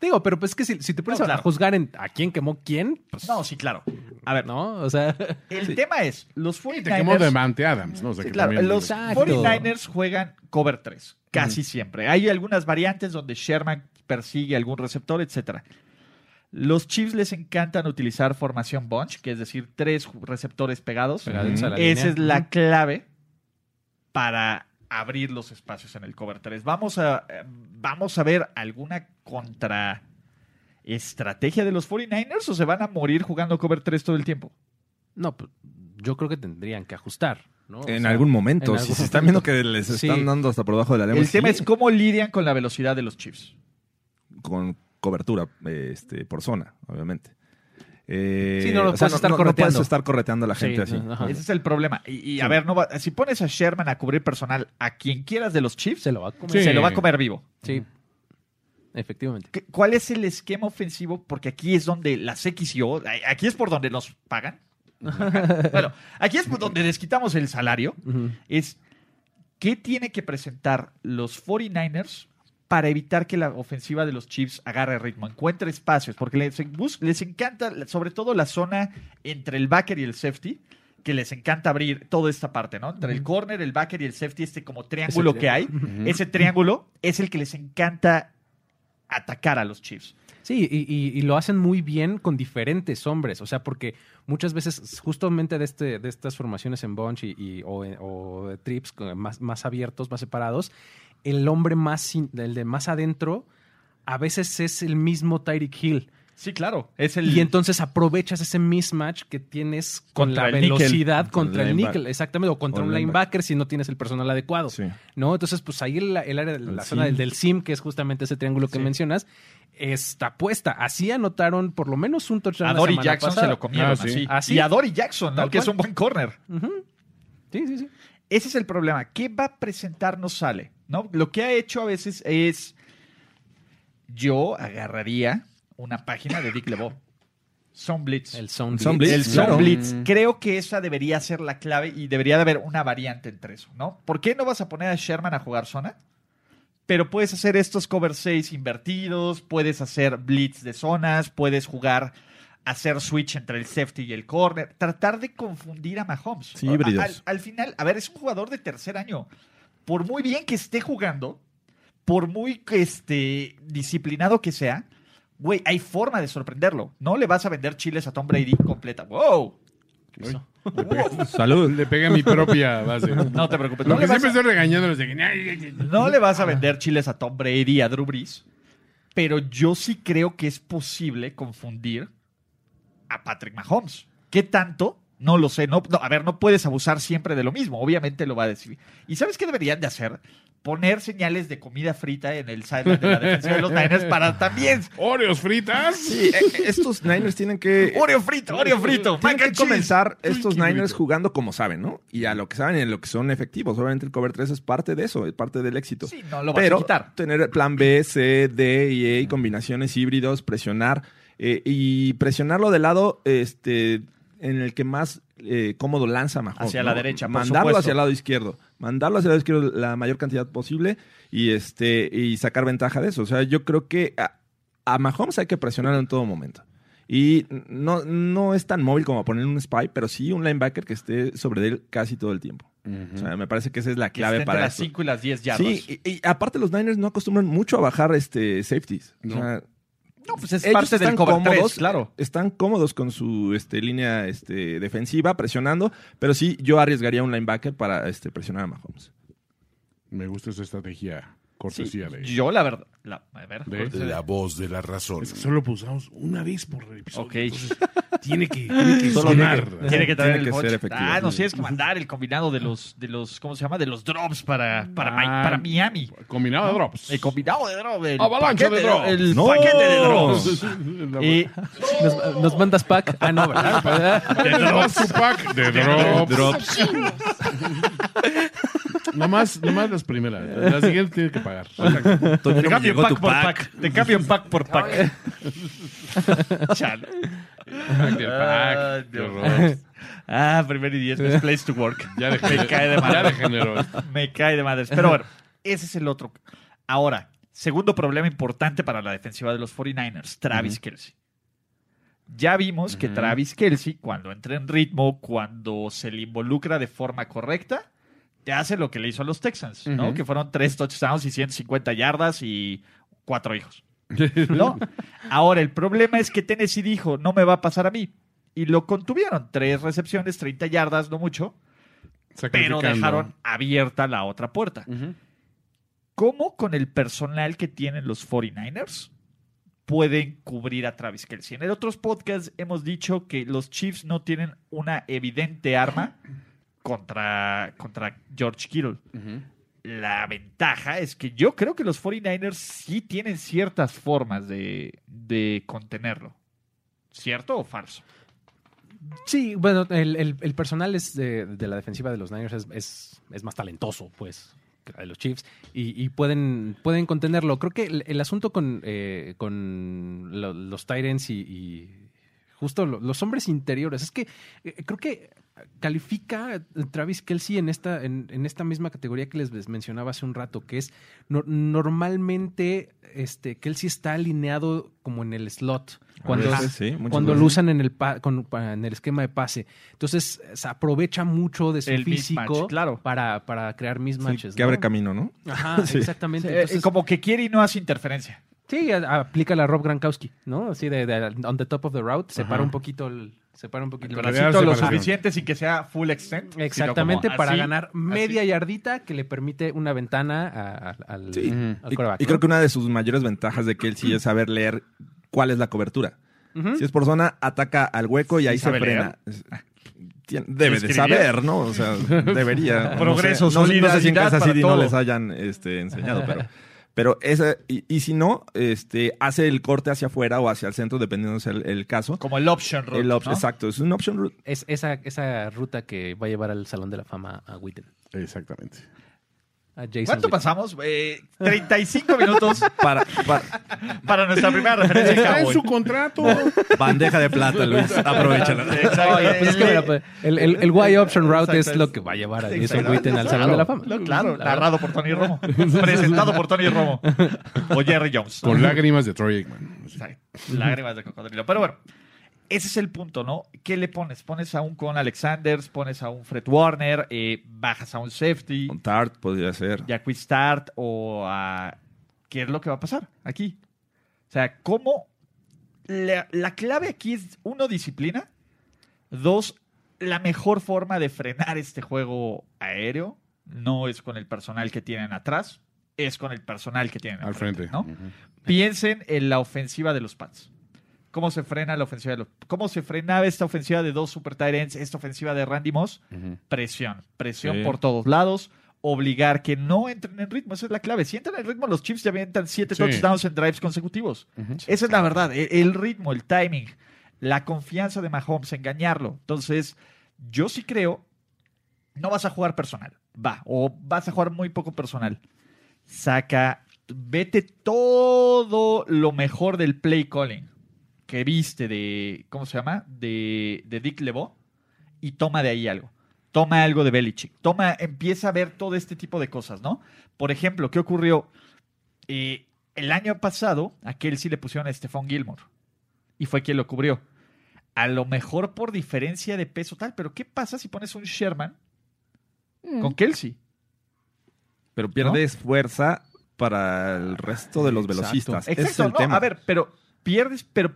Speaker 4: Digo, pero pues es que si, si te pones
Speaker 2: No,
Speaker 4: a-
Speaker 2: claro.
Speaker 4: a juzgar en a quién quemó quién, pues
Speaker 2: No, sí, claro. A ver,
Speaker 4: no, o sea...
Speaker 2: el tema es, los
Speaker 3: te quemó
Speaker 2: 49ers...
Speaker 3: Devante Adams, ¿no? O sea,
Speaker 2: Sí,
Speaker 3: que
Speaker 2: claro,
Speaker 3: también-
Speaker 2: los
Speaker 4: Exacto.
Speaker 2: 49ers juegan cover 3, casi siempre. Hay algunas variantes donde Sherman persigue algún receptor, etcétera. Los Chiefs les encantan utilizar formación bunch, que es decir, tres receptores pegados. Esa
Speaker 4: línea.
Speaker 2: es la clave para abrir los espacios en el cover 3. Vamos a, eh, vamos a ver alguna contra estrategia de los 49ers o se van a morir jugando cover 3 todo el tiempo.
Speaker 4: No, pues, yo creo que tendrían que ajustar. ¿no?
Speaker 5: En
Speaker 4: sea,
Speaker 5: algún momento.
Speaker 4: en
Speaker 5: si
Speaker 4: algún
Speaker 5: se están viendo que les
Speaker 4: Sí.
Speaker 5: están dando hasta por debajo de la lengua.
Speaker 2: El tema es cómo lidian con la velocidad de los Chiefs.
Speaker 5: con cobertura este, por zona, obviamente. Eh,
Speaker 4: Sí, no lo
Speaker 5: o sea,
Speaker 4: puedes estar
Speaker 5: no puedes
Speaker 4: correteando.
Speaker 5: estar correteando a la gente
Speaker 4: Sí,
Speaker 5: así.
Speaker 2: Ese es el problema. Y, y, a ver, no va- si pones a Sherman a cubrir personal a quien quieras de los Chiefs,
Speaker 4: Se lo va a comer.
Speaker 3: Sí.
Speaker 2: se lo va a comer vivo.
Speaker 4: Sí. Efectivamente.
Speaker 2: ¿Qué- ¿Cuál es el esquema ofensivo? Porque aquí es donde las X y O, aquí es por donde nos pagan. bueno, aquí es por donde les quitamos el salario. Es qué tiene que presentar los 49ers para evitar que la ofensiva de los Chiefs agarre ritmo, encuentre espacios, porque les, les encanta, sobre todo la zona entre el backer y el safety, que les encanta abrir toda esta parte, ¿no? Entre el corner, el backer y el safety, este como triángulo que hay, ese triángulo es el que les encanta atacar a los Chiefs.
Speaker 4: Sí, y, lo hacen muy bien con diferentes hombres. O sea, porque muchas veces, justamente de, este, de estas formaciones en bunch y, o, trips más, más abiertos, más separados, el hombre más, el de más adentro, a veces es el mismo Tyreek Hill.
Speaker 2: Sí, claro. Es el
Speaker 4: Y entonces aprovechas ese mismatch que tienes con
Speaker 2: Contra
Speaker 4: la
Speaker 2: níquel.
Speaker 4: velocidad
Speaker 5: Con
Speaker 4: contra
Speaker 5: el
Speaker 4: el níquel, exactamente, o contra
Speaker 5: O
Speaker 4: un
Speaker 5: linebacker.
Speaker 4: linebacker si no tienes el personal adecuado.
Speaker 5: Sí.
Speaker 4: ¿no? Entonces, pues ahí el, el área de la
Speaker 5: El
Speaker 4: zona del,
Speaker 5: sim.
Speaker 4: del sim, que es justamente ese triángulo que
Speaker 5: Sí.
Speaker 4: mencionas, está puesta. Así anotaron por lo menos un touchdown
Speaker 2: a
Speaker 4: la
Speaker 2: Dory Jackson
Speaker 4: pasada.
Speaker 2: se lo comieron
Speaker 3: Ah, sí.
Speaker 2: así.
Speaker 4: ¿Ah, sí?
Speaker 2: Y a Dory Jackson, ¿no? Que es un buen corner.
Speaker 4: Sí, sí, sí.
Speaker 2: Ese es el problema. ¿Qué va a presentar no sale? ¿no? Lo que ha hecho a veces es. Yo agarraría una página de Dick LeBeau. Zone Blitz.
Speaker 4: El Zone
Speaker 5: Zone
Speaker 4: Blitz.
Speaker 5: Blitz,
Speaker 2: El
Speaker 5: claro.
Speaker 2: Blitz. Creo que esa debería ser la clave y debería de haber una variante entre eso, ¿no? ¿Por qué no vas a poner a Sherman a jugar zona? Pero puedes hacer estos cover 6 invertidos, puedes hacer blitz de zonas, puedes jugar, hacer switch entre el safety y el corner, tratar de confundir a Mahomes.
Speaker 5: Sí, híbridos.
Speaker 2: Al, al final, a ver, es un jugador de tercer año. Por muy bien que esté jugando, por muy este, disciplinado que sea, güey, hay forma de sorprenderlo. No le vas a vender chiles a Tom Brady completa. ¡Wow!
Speaker 5: Salud.
Speaker 3: Le pegué a mi propia base.
Speaker 2: No te preocupes.
Speaker 3: Lo
Speaker 2: No
Speaker 3: que
Speaker 2: le, vas
Speaker 3: siempre
Speaker 2: a,
Speaker 3: estoy regañándolos de
Speaker 2: no le vas a vender chiles a Tom Brady y a Drew Brees, pero yo sí creo que es posible confundir a Patrick Mahomes. ¿Qué tanto? No lo sé. No, no, a ver, no puedes abusar siempre de lo mismo. Obviamente lo va a decir. ¿Y sabes qué deberían de hacer? Poner señales de comida frita en el sideline de la defensa de los Niners para también...
Speaker 3: ¿Oreos fritas?
Speaker 5: Sí, eh, estos Niners tienen que...
Speaker 2: Oreo frito, Oreo frito.
Speaker 5: Tienen que comenzar estos Niners jugando como saben, ¿no? Y a lo que saben y a lo que son efectivos. Obviamente el cover 3 es parte de eso, es parte del éxito.
Speaker 2: Sí, no lo vas
Speaker 5: Pero
Speaker 2: a quitar.
Speaker 5: tener plan B, C, D y E, y combinaciones híbridos, presionar eh, y presionarlo del lado este, en el que más eh, cómodo lanza Mahomes.
Speaker 2: Hacia la derecha, por
Speaker 5: Mandarlo
Speaker 2: supuesto.
Speaker 5: hacia el lado izquierdo. Mandarlo hacia el lado izquierdo la mayor cantidad posible y, este, y sacar ventaja de eso. O sea, yo creo que a, a Mahomes hay que presionarlo en todo momento. Y no, no es tan móvil como poner un spy, pero sí un linebacker que esté sobre él casi todo el tiempo. O sea, me parece que esa es la clave para
Speaker 2: las
Speaker 5: esto.
Speaker 2: 5 y las 10 yardas.
Speaker 5: Sí, y, y aparte los Niners no acostumbran mucho a bajar este safeties. O sea,
Speaker 2: No, pues es
Speaker 5: ellos
Speaker 2: parte del
Speaker 5: están
Speaker 2: cover
Speaker 5: cómodos,
Speaker 2: 3, claro.
Speaker 5: Están cómodos con su este, línea este, defensiva, presionando, pero sí yo arriesgaría un linebacker para este, presionar a Mahomes.
Speaker 3: Me gusta esa estrategia cortesía de...
Speaker 2: Yo, la verdad. la- a ver.
Speaker 3: De-
Speaker 2: de-
Speaker 1: La voz de la razón.
Speaker 3: Es que solo lo usamos una vez por episodio.
Speaker 2: Ok.
Speaker 3: entonces tiene que, tiene que sonar.
Speaker 2: Tiene que traer
Speaker 5: Tiene
Speaker 2: el
Speaker 5: que
Speaker 2: coche.
Speaker 5: ser efectivo.
Speaker 2: Ah, nos tienes que mandar el combinado de los, de los, ¿cómo se llama? De los drops para, para, Mi-
Speaker 3: Ah.
Speaker 2: para Miami.
Speaker 3: Combinado de drops.
Speaker 2: El combinado de drops. El
Speaker 3: Avalancha
Speaker 2: paquete
Speaker 3: de drops.
Speaker 2: El
Speaker 5: No.
Speaker 2: paquete de drops. Y
Speaker 4: Nos, nos mandas pack. Ah, no, ¿verdad?
Speaker 3: de drops. su pack de drops. Nomás, nomás las primeras. Las siguientes tiene que pagar.
Speaker 2: Te cambio pack por
Speaker 5: pack.
Speaker 2: pack. Te cambio pack por pack. Chale.
Speaker 3: Pack del pack.
Speaker 2: Ah,
Speaker 3: de
Speaker 2: Dios.
Speaker 3: drops.
Speaker 2: Ah, primero y diez. Best place to work.
Speaker 3: Ya
Speaker 2: Me cae de
Speaker 3: Ya
Speaker 2: madre.
Speaker 3: degeneró.
Speaker 2: Me cae de madres. Pero bueno, ese es el otro. Ahora, segundo problema importante para la defensiva de los 49ers, Travis Kelsey. Ya vimos que Travis Kelsey, cuando entra en ritmo, cuando se le involucra de forma correcta, te hace lo que le hizo a los Texans, ¿no? Que fueron tres touchdowns y 150 yardas y cuatro hijos. ¿No? Ahora, el problema es que Tennessee dijo, no me va a pasar a mí. Y lo contuvieron. Tres recepciones, 30 yardas, no mucho pero dejaron abierta la otra puerta. ¿Cómo con el personal que tienen los 49ers pueden cubrir a Travis Kelsey? En otros podcasts hemos dicho que los Chiefs no tienen una evidente arma contra, contra George Kittle. La ventaja es que yo creo que los 49ers sí tienen ciertas formas de, de contenerlo. ¿Cierto o falso?
Speaker 4: Sí, bueno, el, el- el personal es de, de la defensiva de los Niners es, es- es más talentoso, pues, que la de los Chiefs. Y, y pueden, pueden contenerlo. Creo que el, el asunto con, eh, con lo- los Tyrants y, y justo lo- los hombres interiores es que eh, creo que califica Travis Kelsey en esta, en, en esta misma categoría que les, mencionaba hace un rato, que es no- normalmente este, Kelsey está alineado como en el slot. Cuando,
Speaker 5: veces sí,
Speaker 4: cuando lo usan en el, pa- con- en el esquema de pase. Entonces se aprovecha mucho de su
Speaker 2: El
Speaker 4: físico
Speaker 2: claro.
Speaker 4: para, para crear
Speaker 5: Sí,
Speaker 4: mismatches.
Speaker 5: que
Speaker 4: ¿no?
Speaker 5: abre camino, ¿no?
Speaker 4: Ajá,
Speaker 5: Sí.
Speaker 4: exactamente.
Speaker 2: Eh,
Speaker 4: Entonces,
Speaker 2: como que quiere y no hace interferencia.
Speaker 4: Sí, aplica la Rob Gronkowski, ¿no? Así de, de on the top of the route, separa
Speaker 3: Ajá.
Speaker 4: un poquito el, separa un poquito
Speaker 2: El bracito lo suficiente sin que sea full extent.
Speaker 4: Exactamente,
Speaker 2: como
Speaker 4: para
Speaker 2: así,
Speaker 4: ganar
Speaker 2: así.
Speaker 4: media yardita que le permite una ventana a- a- al,
Speaker 5: Sí.
Speaker 4: al
Speaker 5: Y,
Speaker 4: quarterback,
Speaker 5: y
Speaker 4: ¿no?
Speaker 5: creo que una de sus mayores ventajas de Kelsey es saber leer cuál es la cobertura. Si es por zona, ataca al hueco y ahí se frena. Debe de saber, ¿no? O sea, debería.
Speaker 2: Progreso,
Speaker 5: no, sé- no sé si en
Speaker 2: para
Speaker 5: City no les hayan este, enseñado, pero. Pero esa, y, y si no, este, hace el corte hacia afuera o hacia el centro, dependiendo sea el, el caso.
Speaker 2: Como el option route,
Speaker 5: El op-
Speaker 2: ¿no?
Speaker 5: Exacto, es un option route.
Speaker 4: Es esa, esa ruta que va a llevar al Salón de la Fama a Witten.
Speaker 3: Exactamente.
Speaker 4: A Jason
Speaker 2: ¿Cuánto
Speaker 4: Witten.
Speaker 2: pasamos? Eh, 35 minutos
Speaker 5: Para, para-
Speaker 2: para nuestra primera referencia
Speaker 3: Está en su contrato.
Speaker 5: bandeja de plata, Luis. Aprovechala.
Speaker 2: Exacto.
Speaker 4: Oye, pues es que, mira, el, el, el Y Option Route es lo que va a llevar a Jason. Witten al Salón de la Fama.
Speaker 2: Claro,
Speaker 4: La
Speaker 2: narrado por Tony Romo. presentado por Tony Romo. O Jerry Jones.
Speaker 3: Con lágrimas de Troy Aikman.
Speaker 2: Exacto. Lágrimas de cocodrilo. Pero bueno, ese es el punto, ¿no? ¿Qué le pones? Pones a un Con Alexanders, pones a un Fred Warner, eh, bajas a un safety,
Speaker 5: Un Tart podría ser.
Speaker 2: ya quick start o a... ¿Qué es lo que va a pasar aquí? O sea, ¿cómo? La, la clave aquí es, uno, disciplina. Dos, la mejor forma de frenar este juego aéreo no es con el personal que tienen atrás, es con el personal que tienen
Speaker 3: Al frente.
Speaker 2: Piensen en la ofensiva de los Pats. ¿Cómo se frena la ofensiva de los ¿Cómo se frenaba esta ofensiva de dos super tight ends, esta ofensiva de Randy Moss? Presión. Presión
Speaker 5: Sí.
Speaker 2: por todos lados. Obligar que no entren en ritmo. Esa es la clave. Si entran en ritmo, los Chiefs ya avientan siete
Speaker 3: Sí.
Speaker 2: touchdowns en drives consecutivos. Esa es la verdad. E- El ritmo, el timing, la confianza de Mahomes, engañarlo. Entonces, yo sí creo, no vas a jugar personal. Va. O vas a jugar muy poco personal. Saca, vete todo lo mejor del play calling que viste de, ¿cómo se llama? De, de Dick LeBeau y toma de ahí algo. Toma algo de Belichick. Toma, empieza a ver todo este tipo de cosas, ¿no? Por ejemplo, ¿qué ocurrió? Eh, el año pasado, a Kelsey le pusieron a Stephon Gilmore. Y fue quien lo cubrió. A lo mejor por diferencia de peso tal, pero ¿qué pasa si pones un Sherman con Kelsey?
Speaker 5: Pero pierdes fuerza para el resto de los velocistas. Ese es
Speaker 2: Exacto,
Speaker 5: el
Speaker 2: no,
Speaker 5: tema.
Speaker 2: a ver, pero pierdes, pero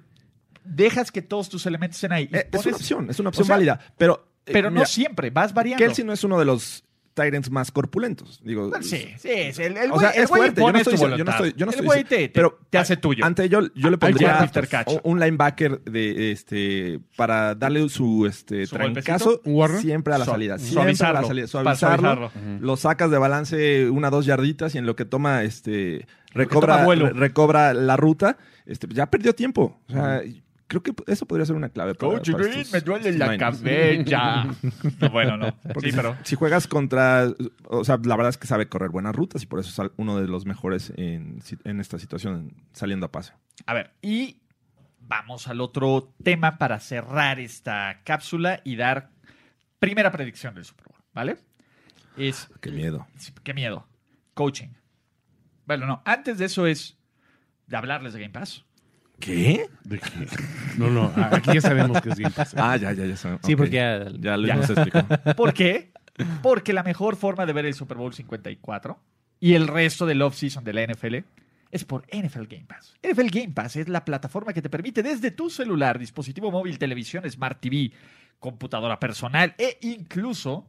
Speaker 2: dejas que todos tus elementos estén ahí.
Speaker 5: Eh, es una opción, es una opción
Speaker 2: o sea,
Speaker 5: válida. Pero, eh,
Speaker 2: Pero no siempre, vas variando.
Speaker 5: Kelsey no es uno de los Tyrants más corpulentos. Digo,
Speaker 2: Bueno, Sí, sí, sí, el, el
Speaker 5: O sea,
Speaker 2: el
Speaker 5: es fuerte, yo no estoy yo no estoy- yo no
Speaker 2: El
Speaker 5: estoy
Speaker 2: te,
Speaker 5: pero
Speaker 2: te hace tuyo.
Speaker 5: Ante ello, yo le pondría un- un linebacker de este para darle su este
Speaker 2: ¿Su
Speaker 5: trancazo siempre a la
Speaker 2: Su-
Speaker 5: salida, siempre a la
Speaker 2: suavizarlo,
Speaker 5: salida, suavizarlo,
Speaker 2: suavizarlo.
Speaker 5: lo sacas de balance una dos yarditas y en lo que toma este recobra
Speaker 2: toma vuelo.
Speaker 5: re- recobra la ruta, este ya perdió tiempo. O sea, creo que eso podría ser una clave para,
Speaker 2: Coach
Speaker 5: para
Speaker 2: Green, me duele la cabeza. No, bueno, no.
Speaker 5: Porque
Speaker 2: Sí, pero...
Speaker 5: si juegas contra, o sea, la verdad es que sabe correr buenas rutas y por eso es uno de los mejores en, en esta situación saliendo a pase.
Speaker 2: A ver, y vamos al otro tema para cerrar esta cápsula y dar primera predicción del Super Bowl, ¿vale? Es,
Speaker 5: Qué miedo.
Speaker 2: qué miedo, coaching. Bueno, no, antes de eso es de hablarles de Game Pass.
Speaker 5: ¿Qué?
Speaker 3: ¿De qué? No, no, aquí ya sabemos que es Game Pass.
Speaker 5: Ah, ya, ya, ya. sabe-
Speaker 4: Sí, porque ya,
Speaker 5: Ya
Speaker 2: Ya.
Speaker 5: nos explicó.
Speaker 2: ¿Por qué? Porque la mejor forma de ver el Super Bowl 54 y el resto del off-season de la NFL es por NFL Game Pass. NFL Game Pass es la plataforma que te permite desde tu celular, dispositivo móvil, televisión, Smart TV, computadora personal e incluso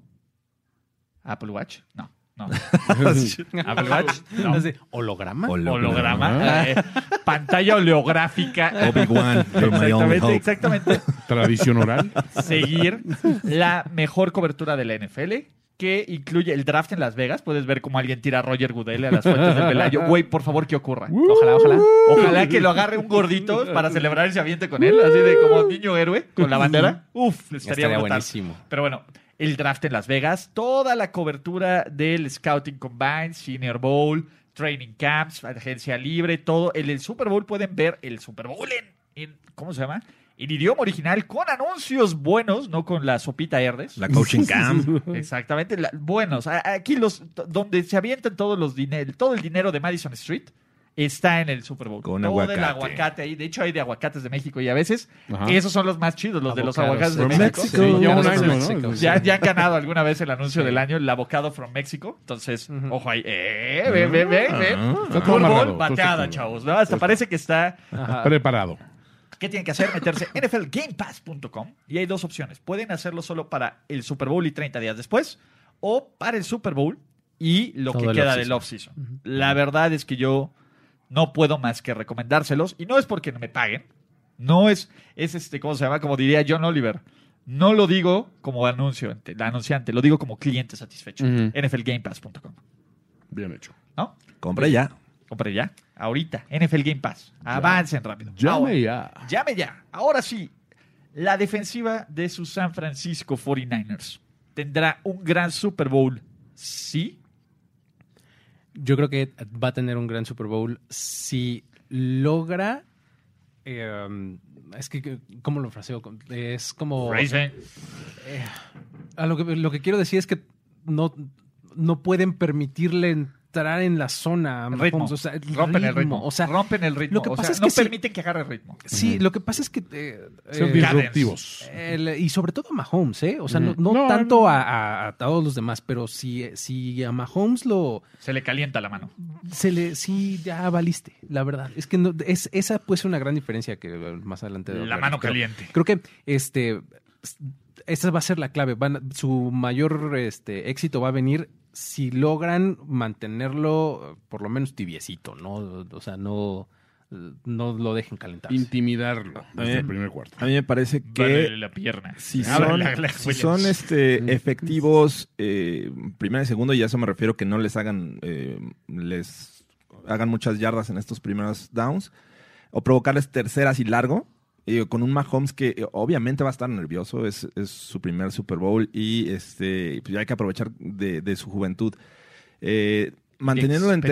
Speaker 2: Apple Watch. No, No. Apple Watch, no.
Speaker 4: Así, ¿Holograma?
Speaker 2: Holograma. eh, pantalla oleográfica.
Speaker 5: Obi-Wan,
Speaker 2: Exactamente, exactamente.
Speaker 3: Tradición oral.
Speaker 2: Seguir la mejor cobertura de la NFL que incluye el draft en Las Vegas. Puedes ver cómo alguien tira a Roger Goodell a las fuentes del Velayo. Güey, por favor, que ocurra. Ojalá, ojalá. Ojalá que lo agarre un gordito para celebrar y se aviente con él, así de como niño héroe con la bandera. Uf, estaría,
Speaker 4: Estaría
Speaker 2: brutal.
Speaker 4: buenísimo.
Speaker 2: Pero bueno, el draft en Las Vegas, toda la cobertura del Scouting Combine, Senior Bowl, Training Camps, agencia libre, todo. En el Super Bowl pueden ver el Super Bowl en, en- ¿cómo se llama? En idioma original, con anuncios buenos, no con la sopita Herdes.
Speaker 5: La coaching camp.
Speaker 2: Exactamente, la- buenos. Aquí los donde se avientan todos los dinero, todo el dinero de Madison Street está en el Super Bowl.
Speaker 5: Con
Speaker 2: todo el
Speaker 5: aguacate.
Speaker 2: aguacate ahí. De hecho, hay de aguacates de México y a veces
Speaker 3: Ajá.
Speaker 2: esos son los más chidos, los de los
Speaker 4: Avocados
Speaker 2: aguacates de México.
Speaker 3: Sí, ya un
Speaker 4: Avocados
Speaker 3: año,
Speaker 4: de
Speaker 3: ¿no?
Speaker 2: Ya, ya han ganado alguna vez el anuncio del año, el avocado from México. Entonces, ojo ahí. Eh, ven,
Speaker 3: todo
Speaker 2: bateada, chavos. ¿no? Hasta parece que está.
Speaker 4: Ajá.
Speaker 3: Preparado.
Speaker 2: ¿Qué tienen que hacer? Meterse en nflgamepass.com y hay dos opciones. Pueden hacerlo solo para el Super Bowl y 30 días después o para el Super Bowl y lo
Speaker 4: Todo
Speaker 2: que queda
Speaker 4: off-season.
Speaker 2: del off-season. La verdad es que yo no puedo más que recomendárselos y no es porque no me paguen. No es, es este, ¿cómo se llama? Como diría John Oliver. No lo digo como anuncio, anunciante, lo digo como cliente satisfecho. Nflgamepass.com.
Speaker 3: Bien hecho.
Speaker 2: ¿No?
Speaker 5: Compre ya.
Speaker 2: Compre ya. Ahorita. NFL Game Pass. Avancen rápido. Ahora.
Speaker 3: Llame ya.
Speaker 2: Llame ya. Ahora sí, la defensiva de sus San Francisco 49ers tendrá un gran Super Bowl. Sí.
Speaker 4: Yo creo que va a tener un gran Super Bowl si logra. eh, es que, ¿cómo lo fraseo? Es como. A lo, que, lo que quiero decir es que no, no pueden permitirle entrar en la zona. a
Speaker 2: Ritmo.
Speaker 4: Mahomes, o sea,
Speaker 2: Rompen el ritmo.
Speaker 4: O sea,
Speaker 2: rompen el ritmo.
Speaker 4: lo que
Speaker 2: O
Speaker 4: pasa
Speaker 2: sea,
Speaker 4: es
Speaker 2: no
Speaker 4: que sí.
Speaker 2: permiten que agarre ritmo.
Speaker 4: sí, lo que pasa es que. eh,
Speaker 3: Son
Speaker 4: eh,
Speaker 3: disruptivos.
Speaker 4: el- y sobre todo a Mahomes, ¿eh? O sea, no, no
Speaker 3: No,
Speaker 4: tanto
Speaker 3: no.
Speaker 4: a, a- a todos los demás, pero si, si a Mahomes lo.
Speaker 2: Se le calienta la mano.
Speaker 4: Se le, sí, ya valiste, la verdad. Es que no, es, esa puede ser una gran diferencia que eh, más adelante.
Speaker 2: La mano
Speaker 4: pero
Speaker 2: caliente.
Speaker 4: Creo que este, esa va a ser la clave. Van su mayor este, éxito va a venir si logran mantenerlo por lo menos tibiecito, ¿no? O sea, no, no lo dejen calentar.
Speaker 3: Intimidarlo desde
Speaker 5: Eh,
Speaker 3: el primer cuarto.
Speaker 5: A mí me parece que
Speaker 2: Vale la pierna.
Speaker 5: si
Speaker 2: Abre
Speaker 5: son,
Speaker 2: la- la-
Speaker 5: si son este, efectivos eh, primero y segundo, y a eso me refiero que no les hagan eh, les hagan muchas yardas en estos primeros downs, o provocarles terceras y largo, eh, con un Mahomes que eh, obviamente va a estar nervioso, es, es su primer Super Bowl y este pues, hay que aprovechar de, de su juventud. Eh, manteniéndolo en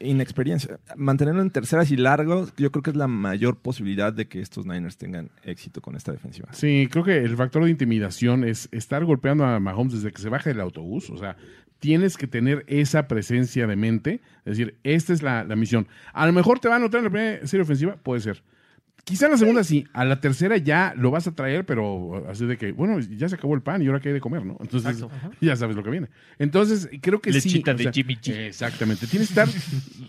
Speaker 5: inexperiencia. Mantenerlo en terceras y largos, yo creo que es la mayor posibilidad de que estos Niners tengan éxito con esta defensiva.
Speaker 3: Sí, creo que el factor de intimidación es estar golpeando a Mahomes desde que se baja del autobús. O sea, tienes que tener esa presencia de mente. Es decir, esta es la, la misión. A lo mejor te va a anotar en la primera serie ofensiva, puede ser. Quizá en la segunda sí, a la tercera ya lo vas a traer, pero así de que, bueno, ya se acabó el pan y ahora qué hay de comer, ¿no? Entonces, ya sabes lo que viene. Entonces, creo que sí.
Speaker 2: Lechita
Speaker 3: o
Speaker 2: de
Speaker 3: sea,
Speaker 2: Jimmy G.
Speaker 3: Exactamente. Tienes que estar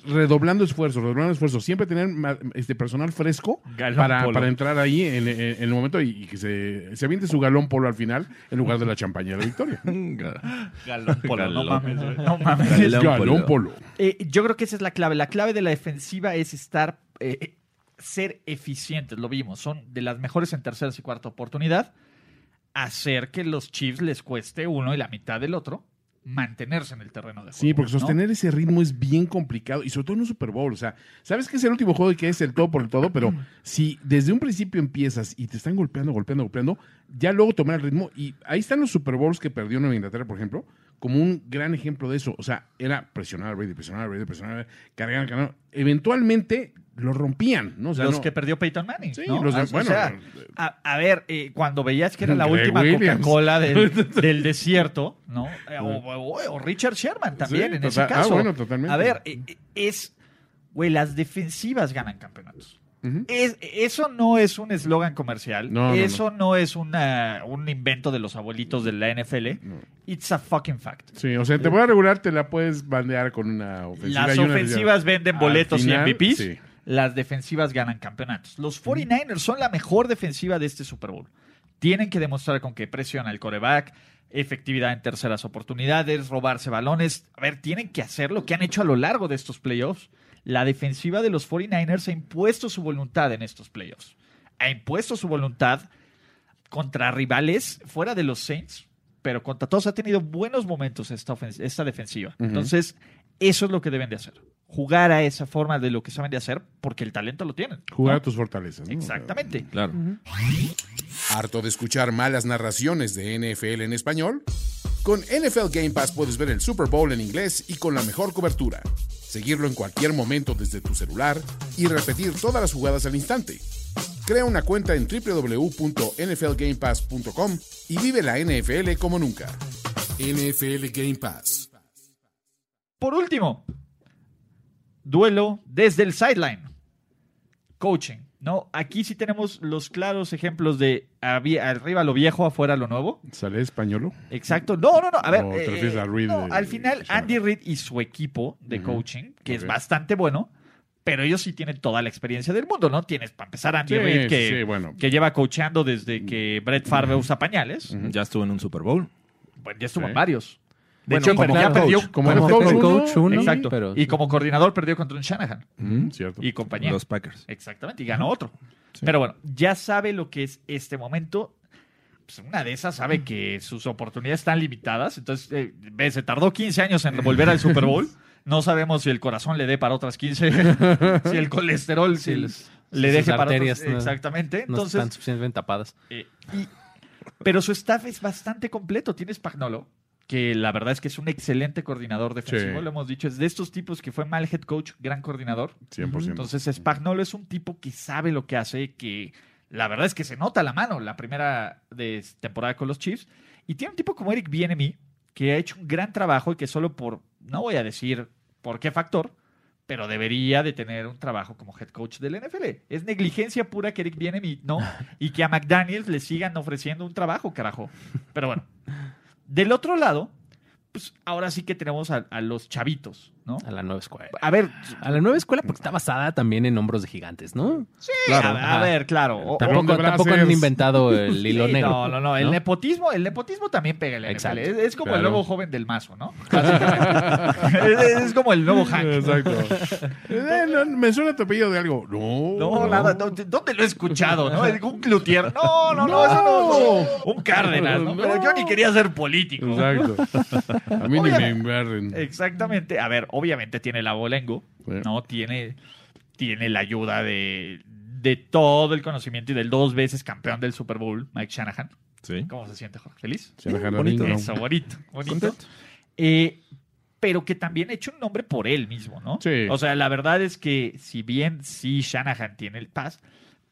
Speaker 3: redoblando esfuerzos, redoblando esfuerzos. Siempre tener este personal fresco para, para entrar ahí en, en- en el momento y, y que se, se aviente su galón polo al final en lugar de la champaña de la victoria.
Speaker 2: Galón polo. No mames, güey. No mames.
Speaker 5: Galón
Speaker 3: galón
Speaker 5: polo.
Speaker 3: polo.
Speaker 2: Eh, yo creo que esa es la clave. La clave de la defensiva es estar, eh, ser eficientes. Lo vimos. Son de las mejores en tercera y cuarta oportunidad. Hacer que los Chiefs les cueste uno y la mitad del otro mantenerse en el terreno de juego.
Speaker 3: Sí, porque
Speaker 2: ¿no?
Speaker 3: sostener ese ritmo es bien complicado y sobre todo en un Super Bowl. O sea, sabes que es el último juego y que es el todo por el todo, pero si desde un principio empiezas y te están golpeando, golpeando, golpeando, ya luego tomar el ritmo. Y ahí están los Super Bowls que perdió Nueva Inglaterra, por ejemplo, como un gran ejemplo de eso. O sea, era presionar a Brady, presionar a Brady, presionar a Brady, cargar, cargar. Eventualmente lo rompían, ¿no? O sea,
Speaker 2: los
Speaker 3: no-
Speaker 2: que perdió Peyton Manning.
Speaker 3: Sí,
Speaker 2: ¿no?
Speaker 3: los de-
Speaker 2: O
Speaker 3: bueno,
Speaker 2: sea, a, a ver, eh, cuando veías que era la última. Coca-Cola del, del desierto, ¿no? Eh, O, o- o Richard Sherman también
Speaker 3: Sí,
Speaker 2: en ese
Speaker 3: ah,
Speaker 2: caso.
Speaker 3: bueno, totalmente.
Speaker 2: A ver, eh, eh, es, güey, las defensivas ganan campeonatos. Es- eso no es un eslogan comercial.
Speaker 3: No, no,
Speaker 2: eso no, es una, un invento de los abuelitos de la NFL. It's a fucking fact.
Speaker 3: Sí, o sea, te voy a regular, te la puedes bandear con una ofensiva.
Speaker 2: Las ofensivas venden boletos
Speaker 3: final,
Speaker 2: y MVPs.
Speaker 3: sí.
Speaker 2: Las defensivas ganan campeonatos. Los 49ers son la mejor defensiva de este Super Bowl. Tienen que demostrar con qué presiona el coreback, efectividad en terceras oportunidades, robarse balones. A ver, tienen que hacer lo que han hecho a lo largo de estos playoffs. La defensiva de los 49ers ha impuesto su voluntad en estos playoffs. Ha impuesto su voluntad contra rivales fuera de los Saints, pero contra todos ha tenido buenos momentos esta, defensiva. Entonces, eso es lo que deben de hacer. Jugar a esa forma de lo que saben de hacer, porque el talento lo tienen. ¿no?
Speaker 3: Jugar a tus fortalezas. ¿no?
Speaker 2: Exactamente.
Speaker 5: Claro.
Speaker 1: ¿Harto de escuchar malas narraciones de NFL en español? Con NFL Game Pass puedes ver el Super Bowl en inglés y con la mejor cobertura. Seguirlo en cualquier momento desde tu celular y repetir todas las jugadas al instante. Crea una cuenta en www.nflgamepass.com y vive la NFL como nunca. NFL Game Pass.
Speaker 2: Por último, duelo desde el sideline. Coaching. ¿No? Aquí sí tenemos los claros ejemplos de había- arriba lo viejo, afuera lo nuevo.
Speaker 3: ¿Sale españolo?
Speaker 2: Exacto. No, no, no. A ver.
Speaker 3: ¿O te
Speaker 2: eh,
Speaker 3: refieres a Reed
Speaker 2: no,
Speaker 3: de-
Speaker 2: al final? Andy Reid y su equipo de coaching, que es bastante bueno, pero ellos sí tienen toda la experiencia del mundo, ¿no? Tienes, para empezar, Andy
Speaker 3: Sí,
Speaker 2: Reid, que,
Speaker 3: sí, bueno.
Speaker 2: que lleva coacheando desde que Brett Favre usa pañales.
Speaker 5: Ya estuvo en un Super Bowl.
Speaker 2: Bueno, ya estuvo
Speaker 3: Sí.
Speaker 2: en varios. De
Speaker 5: Bueno,
Speaker 2: hecho,
Speaker 5: como
Speaker 2: ya
Speaker 5: head
Speaker 2: perdió
Speaker 5: coach.
Speaker 3: Como
Speaker 4: Como
Speaker 3: coach uno,
Speaker 4: coach uno,
Speaker 2: Exacto.
Speaker 4: pero-
Speaker 2: y como coordinador perdió contra un Shanahan
Speaker 3: Mm, cierto.
Speaker 2: y compañía.
Speaker 5: Los Packers.
Speaker 2: Exactamente, y ganó otro. Pero bueno, ya sabe lo que es este momento. Pues una de esas sabe que sus oportunidades están limitadas. Entonces, eh, ve, se tardó 15 años en volver al Super Bowl. No sabemos si el corazón le dé para otras 15, si el colesterol si le deje para otras.
Speaker 4: no-
Speaker 2: Exactamente.
Speaker 4: No
Speaker 2: Entonces,
Speaker 4: están suficientemente tapadas.
Speaker 2: eh, y- pero su staff es bastante completo. Tiene Spagnolo, que la verdad es que es un excelente coordinador defensivo.
Speaker 3: Sí.
Speaker 2: Lo hemos dicho, es de estos tipos que fue mal head coach, gran coordinador.
Speaker 3: 100%.
Speaker 2: Entonces, Spagnolo es un tipo que sabe lo que hace, que la verdad es que se nota la mano la primera de temporada con los Chiefs. Y tiene un tipo como Eric Bienemy, que ha hecho un gran trabajo y que solo por, no voy a decir por qué factor, pero debería de tener un trabajo como head coach del NFL. Es negligencia pura que Eric Bienemy no, y que a McDaniels le sigan ofreciendo un trabajo, carajo. Pero bueno, del otro lado, pues ahora sí que tenemos a, a los chavitos, ¿no?
Speaker 4: A la nueva escuela.
Speaker 2: A ver,
Speaker 4: A la nueva escuela porque está basada también en hombros de gigantes, ¿no?
Speaker 2: a, a ver, claro. o-
Speaker 4: Tampoco, tampoco han inventado el hilo
Speaker 2: Sí,
Speaker 4: negro.
Speaker 2: No, no, no. El nepotismo, el nepotismo también pega NFL.
Speaker 4: Exacto.
Speaker 2: Es, es como el
Speaker 3: Claro.
Speaker 2: nuevo joven del mazo, ¿no? Es, es como el nuevo Hank.
Speaker 3: Exacto. Eh, no, me suena tu apellido de algo. No.
Speaker 2: No, nada. no, ¿Dónde lo he escuchado? ¿no? Un Cloutier. No, no, no, eso no, no. Un Cárdenas, ¿no? Pero yo ni quería ser político.
Speaker 3: Exacto. A mí ni me embarren.
Speaker 2: Exactamente. A ver, obviamente tiene la bolengo,
Speaker 3: Sí.
Speaker 2: ¿no? Tiene, tiene la ayuda de, de todo el conocimiento y del dos veces campeón del Super Bowl, Mike Shanahan.
Speaker 5: Sí.
Speaker 2: ¿Cómo se siente, Jorge? ¿Feliz?
Speaker 3: Jaló
Speaker 5: bonito.
Speaker 2: Eso, bonito, bonito.
Speaker 5: Contento.
Speaker 2: Eh, pero que también ha hecho un nombre por él mismo, ¿no?
Speaker 3: Sí.
Speaker 2: O sea, la verdad es que si bien sí Shanahan tiene el pass,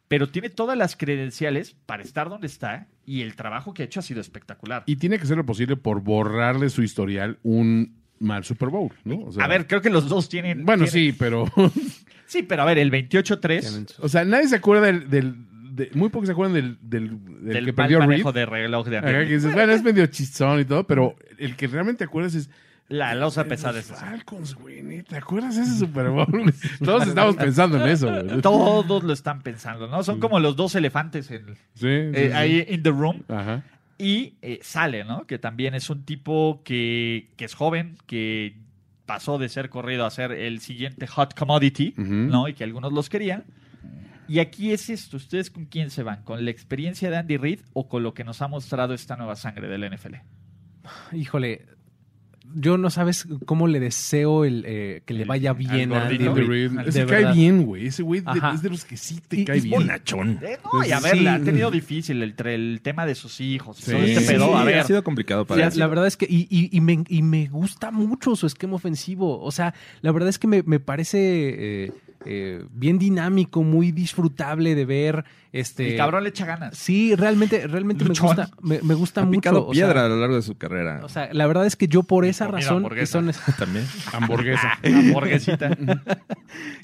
Speaker 2: pero tiene todas las credenciales para estar donde está y el trabajo que ha hecho ha sido espectacular.
Speaker 3: Y tiene que ser lo posible por borrarle su historial un mal Super Bowl, ¿no? O sea,
Speaker 2: a ver, creo que los dos tienen...
Speaker 3: Bueno,
Speaker 2: tienen-
Speaker 3: sí, pero.
Speaker 2: Sí, pero a ver, el 28-3
Speaker 4: Tienen su-
Speaker 3: o sea, nadie se acuerda del. del- de- muy pocos se acuerdan del, del, del
Speaker 2: del
Speaker 3: que
Speaker 2: mal
Speaker 3: perdió Reed.
Speaker 2: de reloj de
Speaker 3: Ajá, que dices, bueno, es medio chistón y todo, pero el que realmente te acuerdas es.
Speaker 2: La losa pesada
Speaker 3: Los. Falcons, güey, ¿te acuerdas de ese Super Bowl? Todos estamos pensando en eso, güey.
Speaker 2: Todos lo están pensando, ¿no? Son como los dos elefantes en-
Speaker 3: Sí, sí,
Speaker 2: eh,
Speaker 3: sí.
Speaker 2: ahí in the room.
Speaker 3: Ajá.
Speaker 2: Y eh, sale, ¿no? Que también es un tipo que, que es joven, que pasó de ser corrido a ser el siguiente hot commodity. ¿no? Y que algunos los querían. Y aquí es esto, ¿ustedes con quién se van? ¿Con la experiencia de Andy Reid o con lo que nos ha mostrado esta nueva sangre del NFL?
Speaker 4: Híjole, yo no sabes cómo le deseo el, eh, que le vaya bien a Andy Reid.
Speaker 3: Ese cae bien, güey. Ese güey de- es de los que sí te
Speaker 4: Y-
Speaker 3: cae
Speaker 4: y-
Speaker 3: bien.
Speaker 5: Bonachón.
Speaker 2: Eh, no, y a ver,
Speaker 4: Sí.
Speaker 2: la ha tenido difícil el, tre- el tema de sus hijos.
Speaker 3: Sí.
Speaker 2: todo este
Speaker 3: Sí,
Speaker 2: pedo. A ver,
Speaker 5: ha sido complicado para
Speaker 4: La,
Speaker 5: él.
Speaker 4: la verdad es que, y, y- y me, y me gusta mucho su esquema ofensivo. O sea, la verdad es que me, me parece eh, eh, bien dinámico, muy disfrutable de ver. Este,
Speaker 2: el cabrón le echa ganas.
Speaker 4: Sí, realmente, realmente me gusta, me, me gusta
Speaker 5: ha
Speaker 4: mucho.
Speaker 5: picado
Speaker 4: o sea,
Speaker 5: piedra a lo largo de su carrera.
Speaker 4: o sea, la verdad es que yo por esa razón,
Speaker 2: hamburguesa.
Speaker 4: son,
Speaker 5: también.
Speaker 3: Hamburguesa.
Speaker 2: Hamburguesita.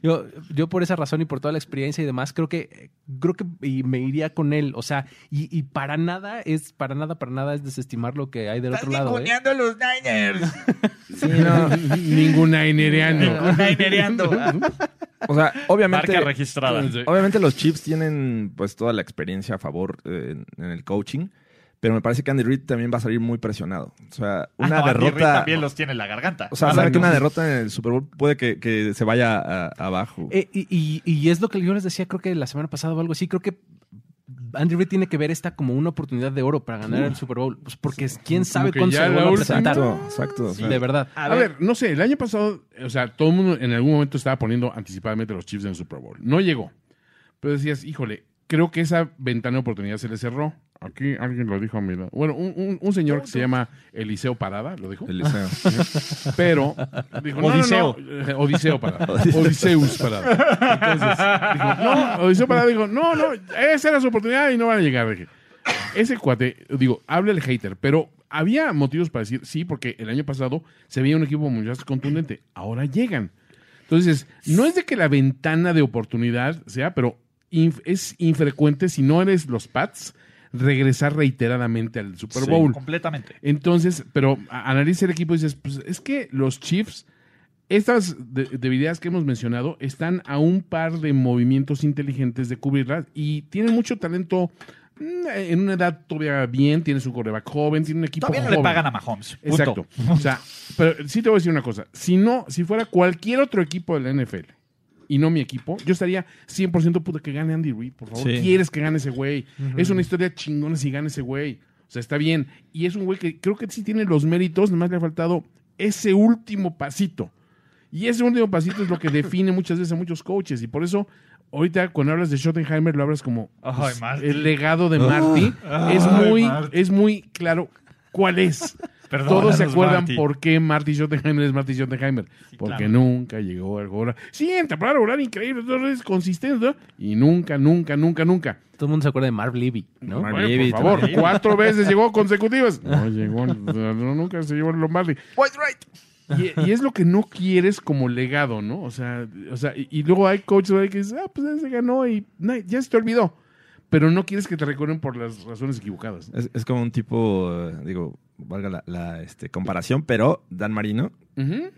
Speaker 4: yo, yo por esa razón y por toda la experiencia y demás, creo que, creo que y me iría con él. O sea, y, y para nada es, para nada, para nada es desestimar lo que hay del
Speaker 2: Estás
Speaker 4: otro lado. ¿eh?
Speaker 2: a los Niners.
Speaker 3: Sí, no. Ningún
Speaker 2: Ninereando.
Speaker 5: O sea, obviamente.
Speaker 2: Marca registrada.
Speaker 5: Obviamente los Chiefs tienen pues toda la experiencia a favor eh, en, en el coaching, pero me parece que Andy Reid también va a salir muy presionado. O sea,
Speaker 2: Ah,
Speaker 5: una
Speaker 2: no, Andy Reid
Speaker 5: derrota.
Speaker 2: también los tiene en la garganta.
Speaker 5: O sea, sabe que una derrota en el Super Bowl puede que, que se vaya a- abajo.
Speaker 4: Eh, y, y- y es lo que yo les decía, creo que la semana pasada o algo así, creo que Andy Reid tiene que ver esta como una oportunidad de oro para ganar el Super Bowl. Pues porque quién sabe cuándo se vuelva a presentar.
Speaker 5: Exacto, exacto. o sea,
Speaker 4: De verdad.
Speaker 3: A, ver, no sé, el año pasado, o sea, todo el mundo en algún momento estaba poniendo anticipadamente a los Chiefs en el Super Bowl. No llegó. Pero decías, híjole, creo que esa ventana de oportunidad se le cerró. Aquí alguien lo dijo a mi lado. Bueno, un, un- un señor que se llama Eliseo Parada, lo dijo.
Speaker 5: Eliseo.
Speaker 3: Pero dijo, no,
Speaker 2: Odiseo.
Speaker 3: no, eh, Odiseo Parada. Odiseus Parada. Entonces, dijo, no, Odiseo Parada dijo, no, no, esa era su oportunidad y no van a llegar. Dije, ese cuate, digo, habla el hater, pero había motivos para decir sí, porque el año pasado se veía un equipo muy más contundente. Ahora llegan. Entonces, no es de que la ventana de oportunidad sea, pero inf- es infrecuente si no eres los Pats regresar reiteradamente al Super
Speaker 5: Sí.
Speaker 3: Bowl.
Speaker 2: Completamente.
Speaker 3: Entonces, pero analiza el equipo y dices, pues es que los Chiefs, estas de- debilidades que hemos mencionado, están a un par de movimientos inteligentes de cubrirlas y tienen mucho talento mm, en una edad todavía bien, tiene su coreback joven, tiene un equipo
Speaker 2: Todavía no
Speaker 3: joven.
Speaker 2: le pagan a Mahomes. Punto.
Speaker 3: Exacto. O sea, pero sí te voy a decir una cosa. Si no, si fuera cualquier otro equipo de la NFL y no mi equipo, yo estaría 100% puta que gane Andy Reid, por favor.
Speaker 5: Sí.
Speaker 3: Quieres que gane ese güey. Es una historia chingona si gane ese güey. O sea, está bien. Y es un güey que creo que sí tiene los méritos, nomás le ha faltado ese último pasito. Y ese último pasito es lo que define muchas veces a muchos coaches. Y por eso, ahorita cuando hablas de Schottenheimer, lo hablas como pues, el legado de Marty. Es, muy,
Speaker 2: Marty.
Speaker 3: es muy claro cuál es. Todos se acuerdan
Speaker 2: Marty.
Speaker 3: por qué Marty Schottenheimer es Marty Schottenheimer. porque
Speaker 2: claro.
Speaker 3: nunca llegó al gol. Sí, en temporada regular increíble, dos veces consistente, ¿no? Y nunca, nunca, nunca, nunca.
Speaker 4: Todo el mundo se acuerda de Marv Levy, ¿no?
Speaker 5: Marv
Speaker 3: Bueno,
Speaker 5: Levy
Speaker 3: por favor, cuatro veces llegó consecutivas. No llegó, no, nunca se llevó el Lombardi.
Speaker 2: White right.
Speaker 3: Y, y es lo que no quieres como legado, ¿no? O sea, o sea y, y luego hay coaches que dicen, ah, pues ya se ganó y no, ya se te olvidó. Pero no quieres que te recuerden por las razones equivocadas.
Speaker 5: Es, es como un tipo, eh, digo, valga la, la, este, comparación, pero Dan Marino,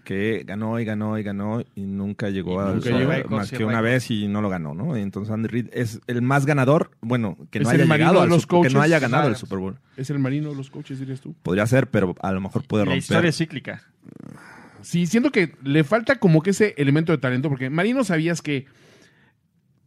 Speaker 5: que ganó y ganó y ganó y nunca llegó
Speaker 3: Y
Speaker 5: a
Speaker 3: nunca llegó.
Speaker 5: Más que una
Speaker 2: récords.
Speaker 5: vez y no lo ganó, ¿no? Y entonces Andy Reid es el más ganador, bueno, que no
Speaker 3: Es el
Speaker 5: haya
Speaker 3: Marino
Speaker 5: llegado al
Speaker 3: los
Speaker 5: Super- que no
Speaker 3: coaches.
Speaker 5: haya ganado el. Super Bowl.
Speaker 3: Es el marino de los coaches, dirías tú.
Speaker 5: Podría ser, pero a lo mejor puede
Speaker 2: La
Speaker 5: romper.
Speaker 2: historia es cíclica.
Speaker 3: Sí, siento que le falta como que ese elemento de talento, porque Marino sabías que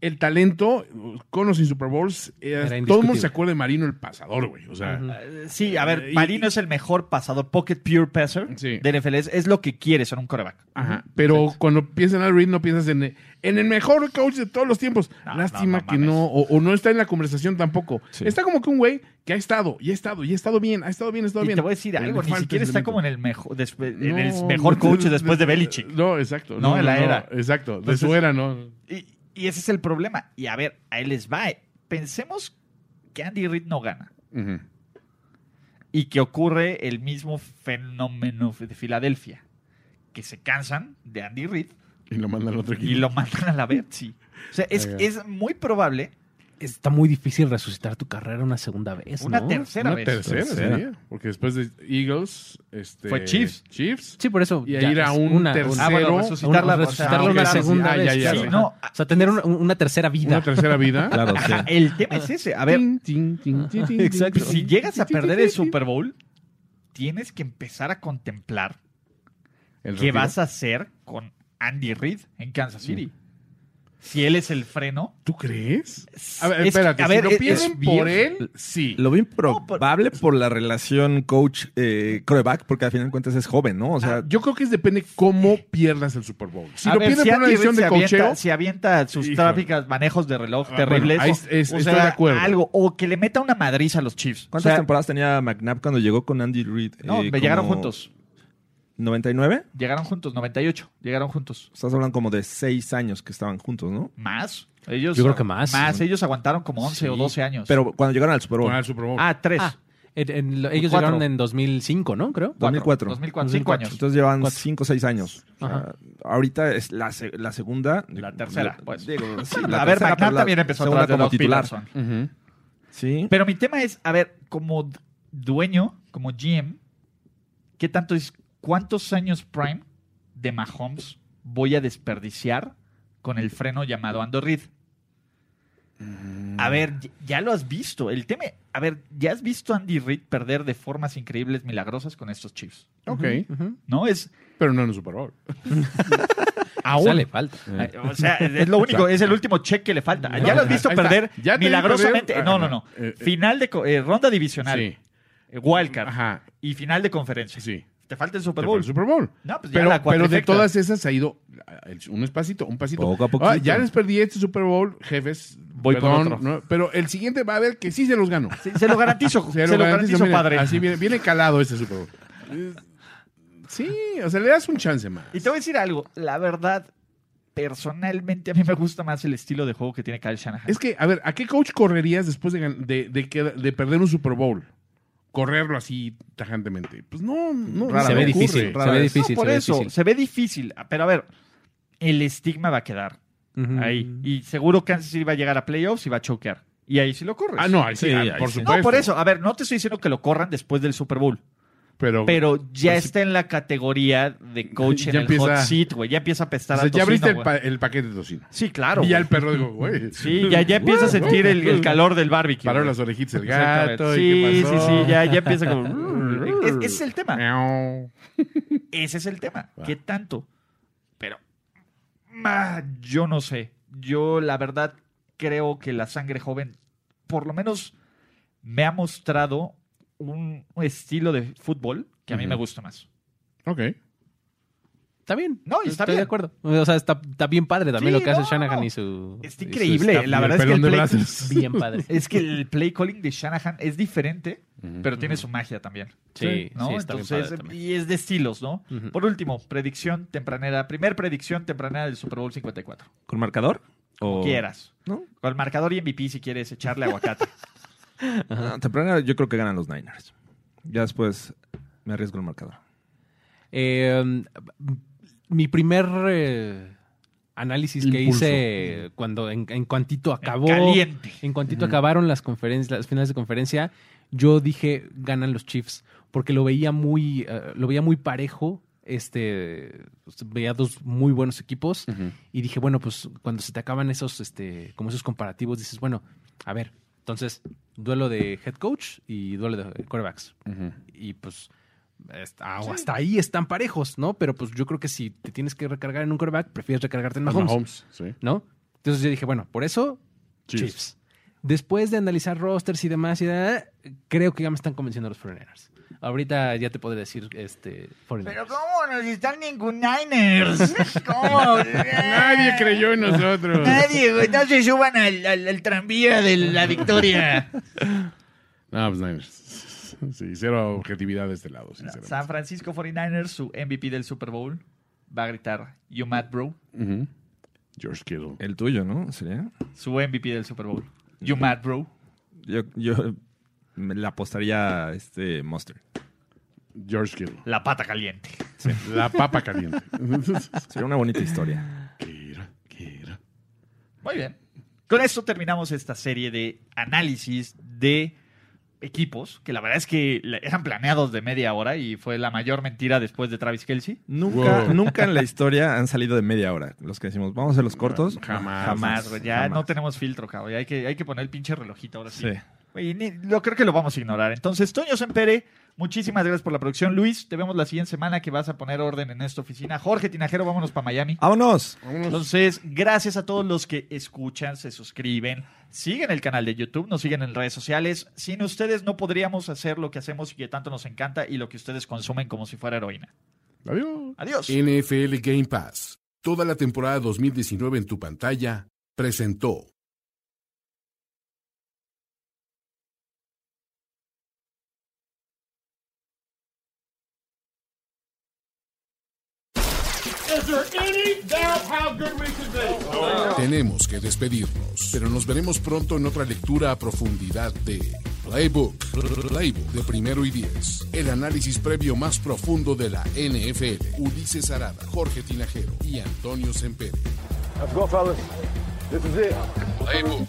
Speaker 3: el talento, con o sin Super Bowls, eh, todo el mundo se acuerda de Marino el pasador, güey. O sea.
Speaker 2: Eh, Sí, a ver,
Speaker 3: Y-
Speaker 2: Marino es el mejor pasador, pocket pure passer
Speaker 3: Sí.
Speaker 2: de NFL. Es, es lo que quieres en un coreback.
Speaker 3: Ajá, pero cuando piensas en Al Reid no piensas en, en el mejor coach de todos los tiempos.
Speaker 2: No,
Speaker 3: Lástima
Speaker 2: no, no
Speaker 3: que no, o, o no está en la conversación tampoco.
Speaker 5: Sí.
Speaker 3: Está como que un güey que ha estado, y ha estado, y ha estado bien, ha estado bien, ha estado
Speaker 2: Y
Speaker 3: bien.
Speaker 2: te voy a decir algo, ni siquiera está como en el mejor, después- en
Speaker 3: No,
Speaker 2: el mejor coach
Speaker 3: de-
Speaker 2: después de
Speaker 3: de-
Speaker 2: Belichick.
Speaker 3: No, exacto.
Speaker 2: No, en la era.
Speaker 3: Exacto, de
Speaker 2: Entonces-
Speaker 3: su era, no.
Speaker 2: Y, y ese es el problema. Y a ver, ahí les va. Pensemos que Andy Reid no gana. Y que ocurre el mismo fenómeno de Filadelfia. Que se cansan de Andy Reid
Speaker 3: Y lo mandan al otro equipo.
Speaker 2: y lo mandan a la Betsy. O sea, es, es muy probable
Speaker 4: Está muy difícil resucitar tu carrera una segunda vez,
Speaker 2: una
Speaker 4: ¿no?
Speaker 2: tercera
Speaker 3: Una
Speaker 2: vez.
Speaker 3: tercera,
Speaker 5: Tercera.
Speaker 3: sería. Porque después de Eagles, este,
Speaker 2: Fue Chiefs.
Speaker 3: Chiefs.
Speaker 4: Sí, por eso.
Speaker 3: Y
Speaker 4: ya
Speaker 3: ir a un
Speaker 4: una-
Speaker 3: tercero.
Speaker 2: Ah, bueno,
Speaker 4: una-
Speaker 2: resucitarla,
Speaker 4: una-
Speaker 2: o sea,
Speaker 4: resucitarla
Speaker 2: ok,
Speaker 4: una segunda
Speaker 3: sí. Ah,
Speaker 4: vez.
Speaker 3: ya, ya,
Speaker 2: no.
Speaker 4: O sea, tener una, una tercera vida.
Speaker 3: Una tercera vida.
Speaker 5: Claro, sí.
Speaker 2: Ajá, el tema es ese. A ver,
Speaker 3: Tin, tin, tin, tin, tin,
Speaker 4: Exacto.
Speaker 2: si llegas a perder el. Super Bowl, tienes que empezar a contemplar
Speaker 3: El
Speaker 2: qué vas a hacer con Andy Reid en Kansas City. Si él es el freno.
Speaker 3: ¿Tú crees? A ver,
Speaker 2: Es-
Speaker 3: espérate.
Speaker 2: a ver,
Speaker 3: si lo
Speaker 2: es-
Speaker 3: pierden
Speaker 2: es
Speaker 3: por
Speaker 2: bien-
Speaker 3: él, sí.
Speaker 5: Lo veo improbable por la relación coach-coreback, porque al final de cuentas es joven, ¿no? O sea,
Speaker 3: Ah, yo creo que es depende cómo pierdas el Super Bowl. Si lo
Speaker 2: ver,
Speaker 3: pierden
Speaker 2: si
Speaker 3: por una decisión de
Speaker 2: se avienta-
Speaker 3: cocheo,
Speaker 2: Si avienta sus
Speaker 3: Híjole.
Speaker 2: tráficas manejos de reloj
Speaker 3: Ah,
Speaker 2: terribles.
Speaker 3: bueno, ahí
Speaker 2: o-
Speaker 3: es- es-
Speaker 2: o
Speaker 3: estoy
Speaker 2: sea,
Speaker 3: de acuerdo.
Speaker 2: Algo, o que le meta una madriza a los Chiefs. O
Speaker 5: ¿cuántas
Speaker 2: sea,
Speaker 5: temporadas tenía McNabb cuando llegó con Andy Reid?
Speaker 2: No,
Speaker 5: Eh,
Speaker 2: me llegaron juntos.
Speaker 5: ¿99?
Speaker 2: Llegaron juntos, 98. Llegaron juntos.
Speaker 5: Estás hablando como de seis años que estaban juntos, ¿no?
Speaker 2: ¿Más? Ellos,
Speaker 4: Yo creo que más.
Speaker 2: Más, ellos aguantaron como 11 o 12 años.
Speaker 5: Pero cuando llegaron al Super Bowl.
Speaker 3: el Super Bowl.
Speaker 2: Ah, 3.
Speaker 4: Ah, en- en lo- ellos
Speaker 2: Cuatro.
Speaker 4: llegaron en 2005, ¿no? Creo.
Speaker 5: 2004.
Speaker 2: 2004, 5 años.
Speaker 5: Entonces llevan
Speaker 4: Cuatro.
Speaker 5: 5 o 6 años. O sea,
Speaker 4: Ajá.
Speaker 5: ahorita es la, la segunda.
Speaker 2: La tercera,
Speaker 5: Digo,
Speaker 2: pues.
Speaker 5: digo, sí, la
Speaker 2: a ver,
Speaker 5: tercera, la
Speaker 2: también empezó
Speaker 5: segunda
Speaker 2: atrás de
Speaker 5: como titular.
Speaker 2: Peterson.
Speaker 3: Ujú.
Speaker 5: Sí.
Speaker 2: Pero mi tema es, a ver, como dueño, como GM, ¿qué tanto es, cuántos años prime de Mahomes voy a desperdiciar con el freno llamado Ando Reed. A ver, ya- lo has visto. El tema, a ver, ya has visto a Andy Reid perder de formas increíbles, milagrosas con estos Chiefs.
Speaker 3: Ok,
Speaker 2: ¿No? Es.
Speaker 3: pero no en el Super Bowl.
Speaker 2: Aún.
Speaker 4: Ya le falta.
Speaker 2: Ay, O sea, es lo único, es el último check que le falta. Ya lo has visto perder
Speaker 3: Ya
Speaker 2: milagrosamente.
Speaker 3: perder.
Speaker 2: No, no, no.
Speaker 3: Eh, eh.
Speaker 2: Final de eh, ronda divisional,
Speaker 3: Sí.
Speaker 2: eh, wildcard
Speaker 3: Ajá.
Speaker 2: y final de conferencia.
Speaker 3: Sí.
Speaker 2: Te falta el Super Bowl.
Speaker 3: el Super Bowl.
Speaker 2: No, pues ya
Speaker 3: pero,
Speaker 2: la
Speaker 3: pero de todas esas ha ido un espacito, un pasito.
Speaker 5: Poco a poquito.
Speaker 3: Ah, ya les perdí este Super Bowl, jefes.
Speaker 2: Voy por
Speaker 3: perdón,
Speaker 2: otro.
Speaker 3: ¿no? pero el siguiente va a ver que sí se los gano.
Speaker 2: Sí, se lo garantizo, se, lo garantizo, padre.
Speaker 3: Así viene, viene calado este Super Bowl. Eh, Sí, o sea, le das un chance más.
Speaker 2: Y te voy a decir algo, la verdad, personalmente a mí me gusta más el estilo de juego que tiene Kyle Shanahan.
Speaker 3: Es que, a ver, ¿a qué coach correrías después de, de, de de perder un Super Bowl? Correrlo así tajantemente. Pues no, no.
Speaker 5: Rara
Speaker 4: se ve
Speaker 3: ocurre.
Speaker 4: difícil,
Speaker 5: rara
Speaker 4: se ve difícil.
Speaker 2: No, por
Speaker 4: se ve
Speaker 2: eso,
Speaker 4: difícil.
Speaker 2: se ve difícil. Pero a ver, el estigma va a quedar ahí. Y seguro Kansas City va a llegar a playoffs y va a choquear. Y ahí sí lo corres.
Speaker 3: Ah, no, ahí sí,
Speaker 5: Sí,
Speaker 3: ah,
Speaker 5: ahí
Speaker 3: por
Speaker 5: sí.
Speaker 3: supuesto.
Speaker 2: No, por eso. A ver, no te estoy diciendo que lo corran después del Super Bowl.
Speaker 3: Pero,
Speaker 2: Pero ya
Speaker 3: Pues sí.
Speaker 2: está en la categoría de coach
Speaker 3: Ya
Speaker 2: en el
Speaker 3: empieza-
Speaker 2: hot seat, güey. Ya empieza a
Speaker 3: o
Speaker 2: apestar
Speaker 3: sea,
Speaker 2: a
Speaker 3: ya abriste el,
Speaker 2: güey.
Speaker 3: pa- el paquete de tocino.
Speaker 2: Sí, claro.
Speaker 3: y ya el perro digo, güey.
Speaker 2: Sí, ya, ya empieza a sentir el, el calor del barbecue.
Speaker 3: Paró las orejitas el gato.
Speaker 2: Sí,
Speaker 3: ¿y qué
Speaker 2: sí,
Speaker 3: pasó?
Speaker 2: sí, ya, ya empieza como... Es- ese es el tema. Ese es el tema. ¿Qué tanto? Pero ah, yo no sé. Yo la verdad creo que la sangre joven por lo menos me ha mostrado un estilo de fútbol que a mí
Speaker 3: Ujú.
Speaker 2: me gusta más.
Speaker 3: Ok.
Speaker 4: Está bien.
Speaker 2: No, y está
Speaker 4: Estoy
Speaker 2: bien.
Speaker 4: de acuerdo. O sea, está, está bien padre también
Speaker 2: Sí,
Speaker 4: lo que hace
Speaker 2: no,
Speaker 4: Shanahan
Speaker 2: no.
Speaker 4: y su.
Speaker 2: Está
Speaker 4: y su
Speaker 2: increíble.
Speaker 4: staff.
Speaker 2: La
Speaker 3: Y
Speaker 2: verdad es que el
Speaker 3: de
Speaker 2: play,
Speaker 3: brazos.
Speaker 4: Bien padre.
Speaker 2: es que el play calling de Shanahan es diferente, pero tiene su magia también.
Speaker 4: Sí,
Speaker 2: ¿no?
Speaker 4: sí, está bien
Speaker 2: Entonces,
Speaker 4: padre también.
Speaker 2: y es de estilos, ¿no?
Speaker 4: Ujú.
Speaker 2: Por último, predicción tempranera, primer predicción tempranera del Super Bowl 54.
Speaker 5: ¿Con marcador? O...
Speaker 2: Quieras.
Speaker 5: ¿No?
Speaker 2: Con el marcador y MVP si quieres echarle aguacate.
Speaker 5: Ah, temprano yo creo que ganan los Niners. Ya después me arriesgo el marcador.
Speaker 4: Eh, mi primer eh, análisis que hice cuando en, en cuantito acabó.
Speaker 2: Caliente.
Speaker 4: En cuantito acabaron las conferencias, las finales de conferencia, yo dije ganan los Chiefs porque lo veía muy, eh, lo veía muy parejo. Este veía dos muy buenos equipos y dije bueno pues cuando se te acaban esos este como esos comparativos dices bueno a ver entonces duelo de head coach y duelo de quarterbacks y pues hasta, hasta ahí están parejos, ¿no? Pero pues yo creo que si te tienes que recargar en un quarterback, prefieres recargarte en Mahomes,
Speaker 3: Mahomes, sí.
Speaker 4: ¿no? Entonces yo dije, bueno, por eso,
Speaker 3: Chiefs.
Speaker 4: Chiefs. Después de analizar rosters y demás, y da- creo que ya me están convenciendo los 49ers. Ahorita ya te podré decir, este, 49ers.
Speaker 2: Pero ¿cómo nos están ningún Niners? ¿Cómo?
Speaker 3: Nadie creyó en nosotros.
Speaker 2: Nadie, güey. No se suban al, al- al tranvía de la victoria.
Speaker 3: No, pues Niners. Sí, cero objetividad de este lado, sinceramente.
Speaker 2: San Francisco 49ers, su MVP del Super Bowl, va a gritar, You mad, bro.
Speaker 3: George Kittle.
Speaker 5: El tuyo, ¿no? Sería.
Speaker 2: Su MVP del Super Bowl. You mad, bro.
Speaker 5: Yo, yo la apostaría a este Monster.
Speaker 3: George Kittle.
Speaker 2: La pata caliente.
Speaker 3: La papa caliente.
Speaker 5: Sería una bonita historia.
Speaker 2: Muy bien. Con esto terminamos esta serie de análisis de equipos, que la verdad es que eran planeados de media hora y fue la mayor mentira después de Travis Kelsey.
Speaker 5: Nunca,
Speaker 3: Wow.
Speaker 5: nunca en la historia han salido de media hora. Los que decimos, vamos a hacer los cortos.
Speaker 3: Jamás.
Speaker 2: Jamás, güey. Ya
Speaker 5: Jamás.
Speaker 2: no tenemos filtro, cabrón. Ya Hay que, hay que poner el pinche relojito ahora sí.
Speaker 5: Sí.
Speaker 2: Ni- lo creo que lo vamos a ignorar. Entonces, Toño Sempere, muchísimas gracias por la producción. Luis, te vemos la siguiente semana que vas a poner orden en esta oficina. Jorge Tinajero, vámonos para Miami.
Speaker 5: ¡Vámonos!
Speaker 2: Entonces, gracias a todos los que escuchan, se suscriben, siguen el canal de YouTube, nos siguen en redes sociales. Sin ustedes no podríamos hacer lo que hacemos y que tanto nos encanta y lo que ustedes consumen como si fuera heroína.
Speaker 3: Adiós.
Speaker 2: Adiós.
Speaker 1: NFL Game Pass, toda la temporada 2019 en tu pantalla, presentó. Tenemos que despedirnos, pero nos veremos pronto en otra lectura a profundidad de Playbook, Playbook de primero y diez. El análisis previo más profundo de la NFL. Ulises Arada, Jorge Tinajero y Antonio Sempere.
Speaker 6: Let's go, fellas. This is it.
Speaker 1: Playbook.